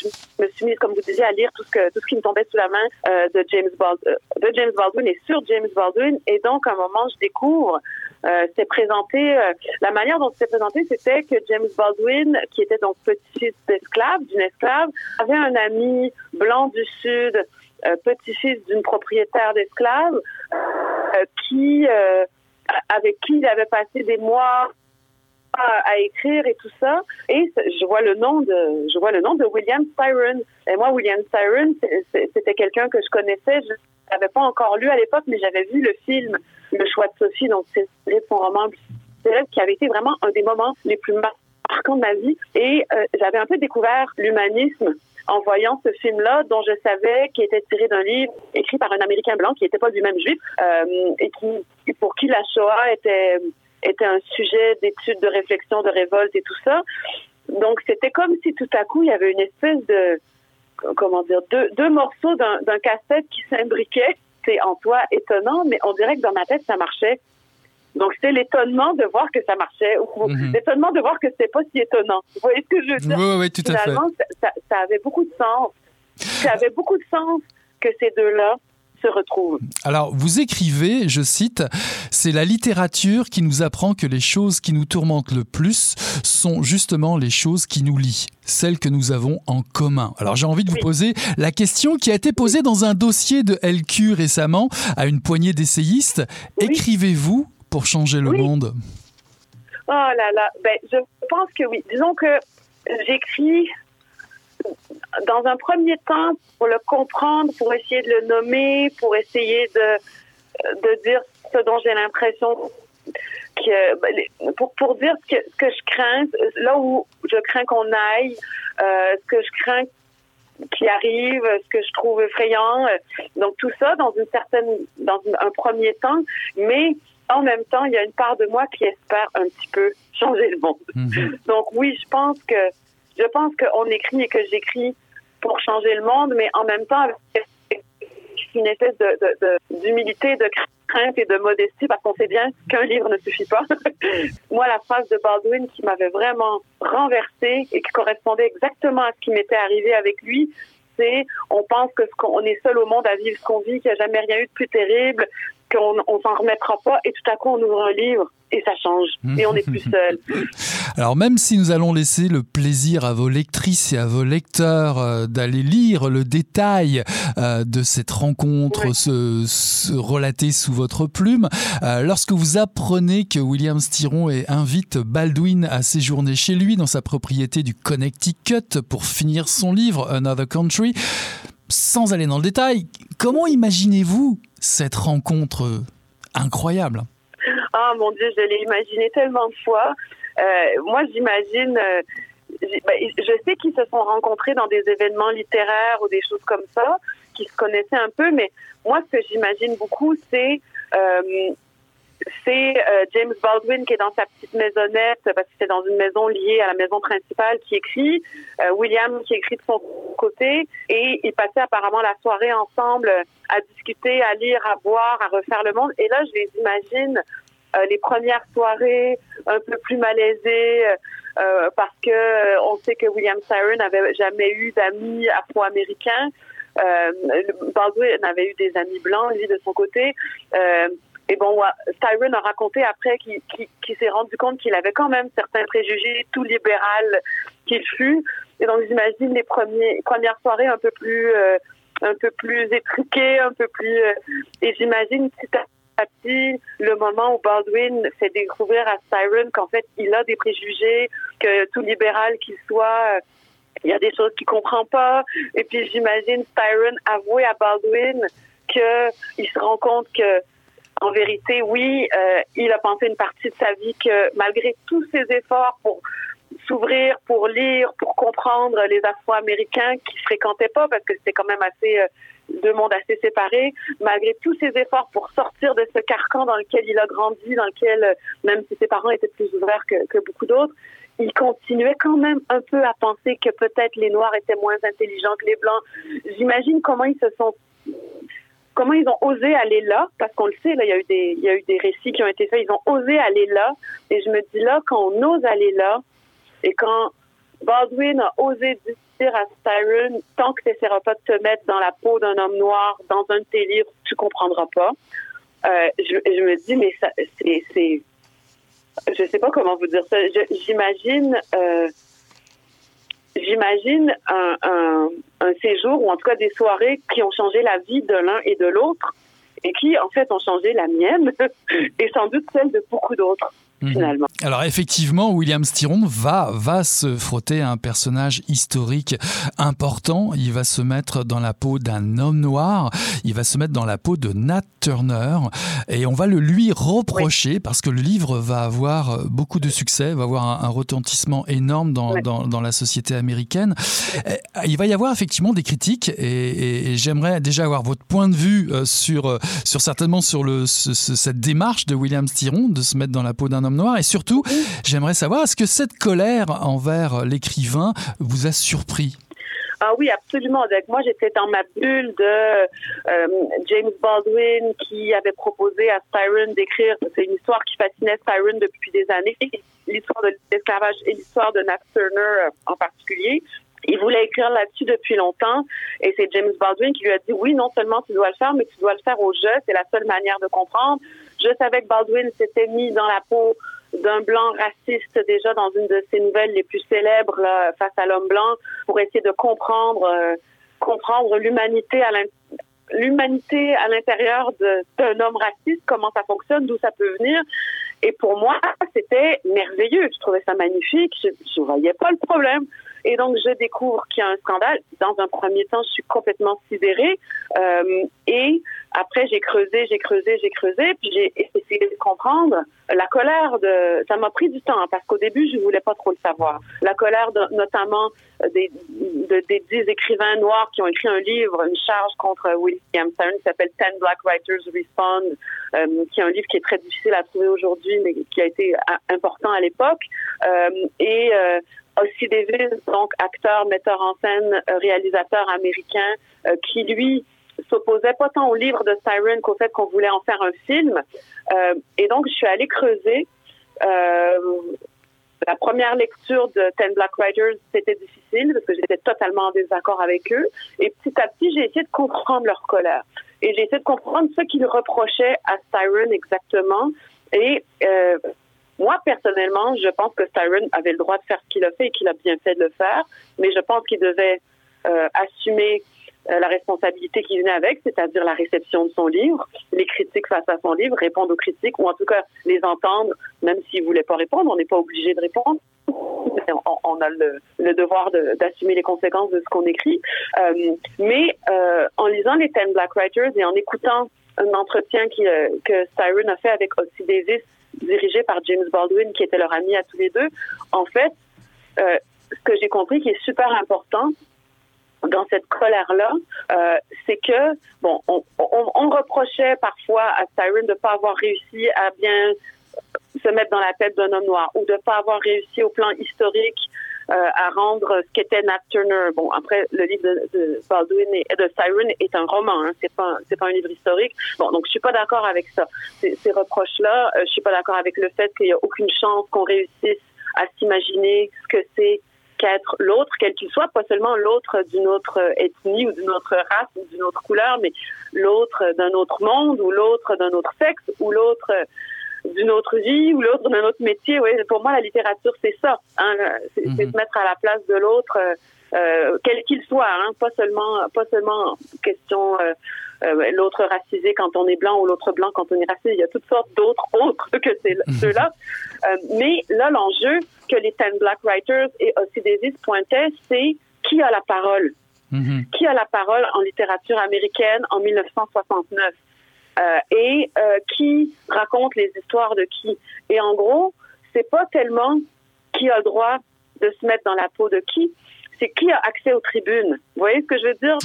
je me suis mise, comme vous disiez, à lire tout ce, que, tout ce qui me tombait sous la main euh, de, James Baldwin, euh, de James Baldwin et sur James Baldwin. Et donc, à un moment, je découvre c'est présenté, la manière dont c'était présenté, c'était que James Baldwin, qui était donc petit-fils d'esclave, d'une esclave, avait un ami blanc du Sud petit-fils d'une propriétaire d'esclaves, euh, qui euh, avec qui il avait passé des mois à, écrire et tout ça. Et je vois le nom de, je vois le nom de William Styron. Et moi, William Styron, c'était quelqu'un que je connaissais. Je n'avais pas encore lu à l'époque, mais j'avais vu le film Le choix de Sophie, donc c'est son roman qui avait été vraiment un des moments les plus marquants de ma vie. Et j'avais un peu découvert l'humanisme en voyant ce film-là, dont je savais qu'il était tiré d'un livre écrit par un Américain blanc qui n'était pas du même juif euh, et qui, pour qui la Shoah était était un sujet d'étude, de réflexion, de révolte et tout ça. Donc c'était comme si tout à coup il y avait une espèce de comment dire deux, deux morceaux d'un cassette qui s'imbriquaient. C'est en soi étonnant, mais on dirait que dans ma tête ça marchait. Donc, c'est l'étonnement de voir que ça marchait, ou mhm. l'étonnement de voir que c'était pas si étonnant. Vous voyez ce que je veux dire? Oui, oui, tout à fait. Ça, ça, avait beaucoup de sens. Ça avait beaucoup de sens que ces deux-là se retrouvent. Alors, vous écrivez, je cite, c'est la littérature qui nous apprend que les choses qui nous tourmentent le plus sont justement les choses qui nous lient, celles que nous avons en commun. Alors, j'ai envie de vous poser la question qui a été posée dans un dossier de LQ récemment à une poignée d'essayistes. Écrivez-vous pour changer le monde Oh là là, ben, je pense que oui. Disons que j'écris dans un premier temps pour le comprendre, pour essayer de le nommer, pour essayer de, de dire ce dont j'ai l'impression que ben, pour, pour dire ce que, ce que je crains, là où je crains qu'on aille, euh, ce que je crains qui arrive, ce que je trouve effrayant, donc tout ça dans une certaine, dans un premier temps, mais en même temps, il y a une part de moi qui espère un petit peu changer le monde. Mhm. Donc oui, je pense que je pense qu'on écrit et que j'écris pour changer le monde, mais en même temps avec une espèce de, d'humilité, de, crainte et de modestie, parce qu'on sait bien qu'un livre ne suffit pas. Moi, la phrase de Baldwin qui m'avait vraiment renversée et qui correspondait exactement à ce qui m'était arrivé avec lui, c'est on pense que ce qu'on est seul au monde à vivre ce qu'on vit, qu'il n'y a jamais rien eu de plus terrible, qu'on on s'en remettra pas et tout à coup on ouvre un livre et ça change et on n'est plus seul. Alors même si nous allons laisser le plaisir à vos lectrices et à vos lecteurs euh, d'aller lire le détail euh, de cette rencontre se, se, relater sous votre plume, euh, lorsque vous apprenez que William Styron invite Baldwin à séjourner chez lui dans sa propriété du Connecticut pour finir son livre Another Country, sans aller dans le détail, comment imaginez-vous cette rencontre incroyable Ah mon Dieu, je l'ai imaginé tellement de fois. Euh, moi, j'imagine, euh, ben, je sais qu'ils se sont rencontrés dans des événements littéraires ou des choses comme ça, qu'ils se connaissaient un peu, mais moi, ce que j'imagine beaucoup, c'est euh, c'est euh, James Baldwin qui est dans sa petite maisonnette parce que c'est dans une maison liée à la maison principale qui écrit, euh, William qui écrit de son côté et ils passaient apparemment la soirée ensemble à discuter, à lire, à boire, à refaire le monde. Et là, je les imagine euh, les premières soirées un peu plus malaisées parce que on sait que William Siren n'avait jamais eu d'amis afro-américains. Baldwin avait eu des amis blancs, lui, de son côté. Et bon, Styron a raconté après qu'il s'est rendu compte qu'il avait quand même certains préjugés, tout libéral qu'il fut. Et donc, j'imagine les premières soirées un peu plus, euh, un peu plus étriquées, un peu plus. Euh, et j'imagine petit à petit le moment où Baldwin fait découvrir à Styron qu'en fait, il a des préjugés, que tout libéral qu'il soit. Euh, il y a des choses qu'il comprend pas. Et puis j'imagine Styron avouer à Baldwin qu'il se rend compte que en vérité, oui, euh, il a pensé une partie de sa vie que malgré tous ses efforts pour s'ouvrir, pour lire, pour comprendre les Afro-Américains qui fréquentaient pas, parce que c'était quand même assez euh, deux mondes assez séparés, malgré tous ses efforts pour sortir de ce carcan dans lequel il a grandi, dans lequel euh, même si ses parents étaient plus ouverts que, que beaucoup d'autres, il continuait quand même un peu à penser que peut-être les Noirs étaient moins intelligents que les Blancs. J'imagine comment ils se sont comment ils ont osé aller là, parce qu'on le sait, là, il y a eu des, il y a eu des récits qui ont été faits, ils ont osé aller là, et je me dis là, quand on ose aller là, et quand Baldwin a osé dire à Styron, tant que tu n'essaieras pas te mettre dans la peau d'un homme noir, dans un de tes livres, tu comprendras pas. Euh, je, je, me dis, mais ça, c'est, c'est, je sais pas comment vous dire ça. j'imagine, euh, j'imagine un, séjour ou en tout cas des soirées qui ont changé la vie de l'un et de l'autre et qui en fait ont changé la mienne et sans doute celle de beaucoup d'autres. Mhm. Alors effectivement, William Styron va, va se frotter à un personnage historique important. Il va se mettre dans la peau d'un homme noir. Il va se mettre dans la peau de Nat Turner. Et on va le lui reprocher parce que le livre va avoir beaucoup de succès, va avoir un, retentissement énorme dans, dans, dans, la société américaine. Il va y avoir effectivement des critiques et, et, j'aimerais déjà avoir votre point de vue euh, sur, euh, sur certainement sur le, cette démarche de William Styron de se mettre dans la peau d'un noir. Et surtout, j'aimerais savoir, est-ce que cette colère envers l'écrivain vous a surpris? Ah oui, absolument. moi, j'étais dans ma bulle de euh, James Baldwin qui avait proposé à Styron d'écrire. C'est une histoire qui fascinait Styron depuis des années, l'histoire de l'esclavage et l'histoire de Nat Turner euh, en particulier. Il voulait écrire là-dessus depuis longtemps et c'est James Baldwin qui lui a dit oui, non seulement tu dois le faire, mais tu dois le faire au jeu. C'est la seule manière de comprendre. Je savais que Baldwin s'était mis dans la peau d'un blanc raciste déjà dans une de ses nouvelles les plus célèbres face à l'homme blanc pour essayer de comprendre euh, comprendre l'humanité à l'humanité à l'intérieur d'un homme raciste, comment ça fonctionne, d'où ça peut venir. Et pour moi, c'était merveilleux. Je trouvais ça magnifique. Je ne voyais pas le problème. Et donc, je découvre qu'il y a un scandale. Dans un premier temps, je suis complètement sidérée. Euh, et après, j'ai creusé, j'ai creusé, j'ai creusé, puis j'ai essayé de comprendre la colère de. Ça m'a pris du temps hein, parce qu'au début, je voulais pas trop le savoir. La colère, de, notamment euh, des, de, des dix écrivains noirs qui ont écrit un livre, une charge contre William Stern qui s'appelle Ten Black Writers Respond, euh, qui est un livre qui est très difficile à trouver aujourd'hui, mais qui a été important à l'époque. Euh, et euh, aussi Davis, donc acteur, metteur en scène, euh, réalisateur américain, euh, qui lui s'opposait pas tant au livre de Siren qu'au fait qu'on voulait en faire un film. Euh, et donc, je suis allée creuser. la première lecture de Ten Black Writers, c'était difficile parce que j'étais totalement en désaccord avec eux. Et petit à petit, j'ai essayé de comprendre leur colère. Et j'ai essayé de comprendre ce qu'ils reprochaient à Siren exactement. Et moi, personnellement, je pense que Styron avait le droit de faire ce qu'il a fait et qu'il a bien fait de le faire, mais je pense qu'il devait euh, assumer euh, la responsabilité qui venait avec, c'est-à-dire la réception de son livre, les critiques face à son livre, répondre aux critiques, ou en tout cas les entendre, même s'il voulait pas répondre, on n'est pas obligé de répondre. On, a le, devoir d'assumer les conséquences de ce qu'on écrit. Euh, mais euh, en lisant les Ten Black Writers et en écoutant un entretien qui, que Styron a fait avec Ossie Davis, dirigé par James Baldwin, qui était leur ami à tous les deux. En fait, ce que j'ai compris qui est super important dans cette colère-là, euh, c'est que, bon, on, on, on, reprochait parfois à Styron de ne pas avoir réussi à bien se mettre dans la tête d'un homme noir ou de ne pas avoir réussi au plan historique euh, à rendre ce qu'était Nat Turner. Bon, après, le livre de, Baldwin et de Siren est un roman, hein, c'est pas c'est pas un livre historique. Bon, donc je suis pas d'accord avec ça. Ces, ces reproches-là, euh, je suis pas d'accord avec le fait qu'il y a aucune chance qu'on réussisse à s'imaginer ce que c'est qu'être l'autre, quel qu'il soit, pas seulement l'autre d'une autre ethnie ou d'une autre race ou d'une autre couleur, mais l'autre d'un autre monde ou l'autre d'un autre sexe ou l'autre d'une autre vie ou l'autre d'un autre métier. Oui, pour moi, la littérature, c'est ça. Hein, c'est mm -hmm. se mettre à la place de l'autre, euh, euh, quel qu'il soit. Hein, pas seulement, pas seulement question euh, euh, l'autre racisé quand on est blanc ou l'autre blanc quand on est racisé. Il y a toutes sortes d'autres autres que ceux-là. Euh, mais là, l'enjeu que les Ten Black Writers et aussi Davis pointaient, c'est qui a la parole? Mm -hmm. Qui a la parole en littérature américaine en 1969? Euh, et euh, qui raconte les histoires de qui. Et en gros, c'est pas tellement qui a le droit de se mettre dans la peau de qui, c'est qui a accès aux tribunes. Vous voyez ce que je veux dire?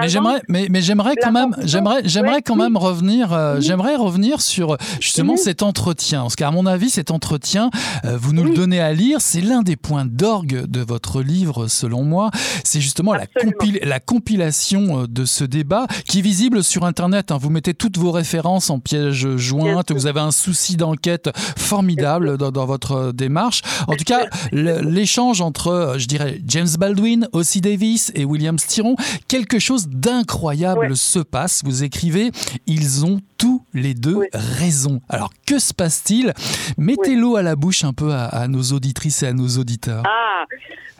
Mais j'aimerais, mais, mais j'aimerais quand même, j'aimerais, j'aimerais quand même revenir, euh, j'aimerais revenir sur justement cet entretien, parce qu'à mon avis, cet entretien, euh, vous nous le donnez à lire, c'est l'un des points d'orgue de votre livre, selon moi. C'est justement la, compil la compilation de ce débat qui est visible sur Internet. Hein. Vous mettez toutes vos références en piège jointe. Vous avez un souci d'enquête formidable dans, dans, votre démarche. En tout cas, l'échange entre, je dirais, James Baldwin, Ossie Davis et William Styron, quelque chose d'incroyable ouais. se passe. Vous écrivez, ils ont tous les deux oui. raison. Alors que se passe-t-il? Mettez l'eau à la bouche un peu à, à, nos auditrices et à nos auditeurs. Ah,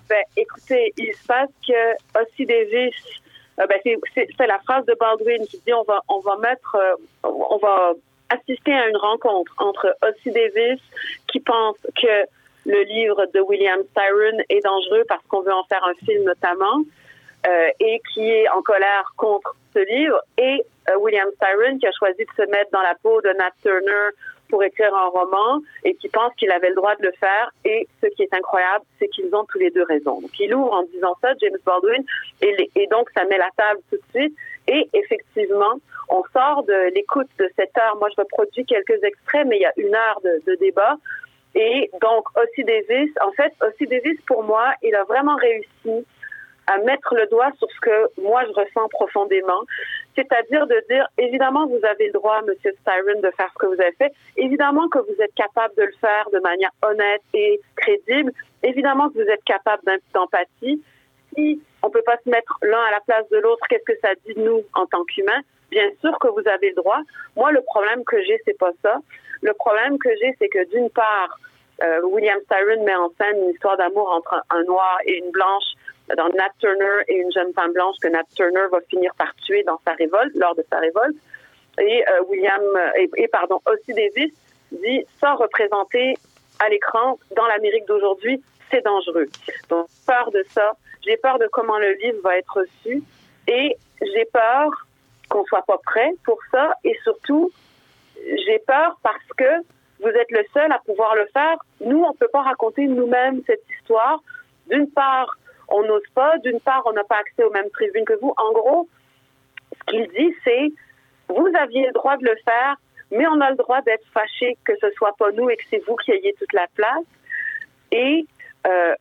ben, écoutez, il se passe que Ossie Davis, euh, ben, c'est la phrase de Baldwin qui dit on va, on va mettre, euh, on va assister à une rencontre entre Ossie Davis qui pense que le livre de William Styron est dangereux parce qu'on veut en faire un film notamment et qui est en colère contre ce livre, et euh, William Styron qui a choisi de se mettre dans la peau de Nat Turner pour écrire un roman et qui pense qu'il avait le droit de le faire. Et ce qui est incroyable, c'est qu'ils ont tous les deux raison. Donc, il ouvre en disant ça, James Baldwin, et, donc ça met la table tout de suite. Et effectivement, on sort de l'écoute de cette heure. Moi, je reproduis quelques extraits, mais il y a une heure de, de débat. Et donc, Ossie Davis, en fait, Ossie Davis, pour moi, il a vraiment réussi à mettre le doigt sur ce que moi je ressens profondément, c'est-à-dire de dire évidemment vous avez le droit, Monsieur Styron, de faire ce que vous avez fait, évidemment que vous êtes capable de le faire de manière honnête et crédible, évidemment que vous êtes capable d'empathie. Si on peut pas se mettre l'un à la place de l'autre, qu'est-ce que ça dit de nous en tant qu'humains? Bien sûr que vous avez le droit. Moi, le problème que j'ai, c'est pas ça. Le problème que j'ai, c'est que d'une part, euh, William Styron met en scène une histoire d'amour entre un noir et une blanche dans Nat Turner et une jeune femme blanche que Nat Turner va finir par tuer dans sa révolte, lors de sa révolte. Et euh, William, et, et, pardon, Ossie Davis dit, ça représenter à l'écran dans l'Amérique d'aujourd'hui, c'est dangereux. Donc, peur de ça. J'ai peur de comment le livre va être reçu. Et j'ai peur qu'on soit pas prêt pour ça. Et surtout, j'ai peur parce que vous êtes le seul à pouvoir le faire. Nous, on peut pas raconter nous-mêmes cette histoire. D'une part, on n'ose pas. D'une part, on n'a pas accès aux mêmes tribunes que vous. En gros, ce qu'il dit, c'est vous aviez le droit de le faire, mais on a le droit d'être fâché que ce soit pas nous et que c'est vous qui ayez toute la place. Et euh,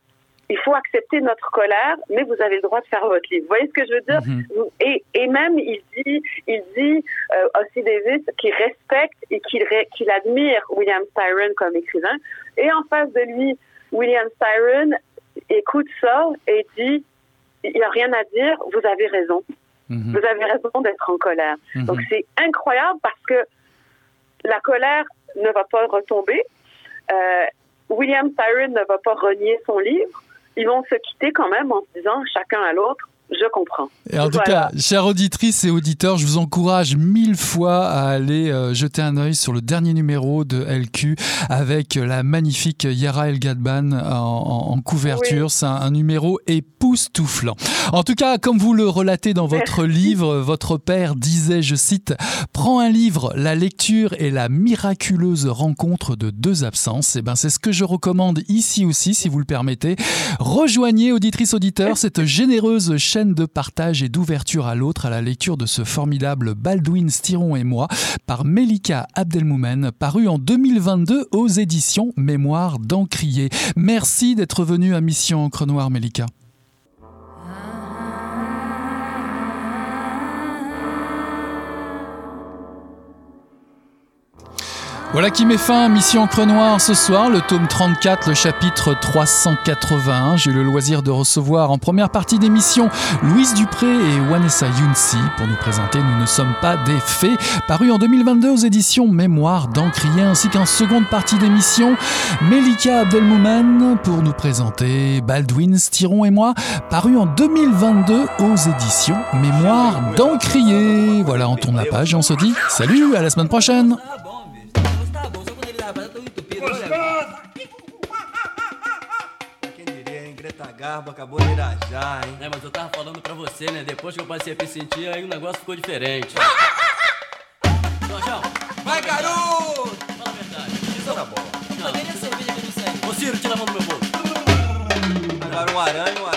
il faut accepter notre colère, mais vous avez le droit de faire votre livre. Vous voyez ce que je veux dire? Mm -hmm. et, et, même, il dit, il dit euh, aussi Davis qu'il respecte et qu'il qu admire William Styron comme écrivain. Et en face de lui, William Styron écoute ça et dit il n'y a rien à dire, vous avez raison. -hmm. Vous avez raison d'être en colère. -hmm. Donc c'est incroyable parce que la colère ne va pas retomber. Euh, William Tyron ne va pas renier son livre. Ils vont se quitter quand même en se disant chacun à l'autre je comprends. Et en tout cas, chère auditrice et auditeurs, je vous encourage mille fois à aller euh, jeter un œil sur le dernier numéro de LQ avec la magnifique Yara El Gadban en, couverture. C'est un, numéro époustouflant. En tout cas, comme vous le relatez dans votre livre, votre père disait, je cite, Prends un livre, la lecture et la miraculeuse rencontre de deux absences. Et eh ben, c'est ce que je recommande ici aussi, si vous le permettez. Rejoignez, auditrice auditeur, cette généreuse chaîne de partage et d'ouverture à l'autre à la lecture de ce formidable Baldwin Stiron et moi par Melika Abdelmoumen, paru en 2022 aux éditions Mémoire d'Encrier. Merci d'être venu à Mission Encre Noire, Melika. Voilà qui met fin à Mission Encre ce soir, le tome 34, le chapitre 381. J'ai eu le loisir de recevoir en première partie d'émission Louise Dupré et Wanessa Younsi pour nous présenter Nous ne sommes pas des fées, paru en 2022 aux éditions Mémoire d'Encrier, ainsi qu'en seconde partie d'émission Melika Abdelmoumen pour nous présenter Baldwin Stiron et moi, paru en 2022 aux éditions Mémoire d'Encrier. Voilà, on tourne la page et on se dit salut, à la semaine prochaine. Garbo acabou de irajar, hein? É, mas eu tava falando pra você, né? Depois que eu passei a me sentir, aí o negócio ficou diferente. Jorjão! Vai, garoto! Fala a verdade. Isso era bom. Não, nem a cerveja que eu disse aí. Ô, Ciro, tira a mão do meu bolso. Agora um arame, um arame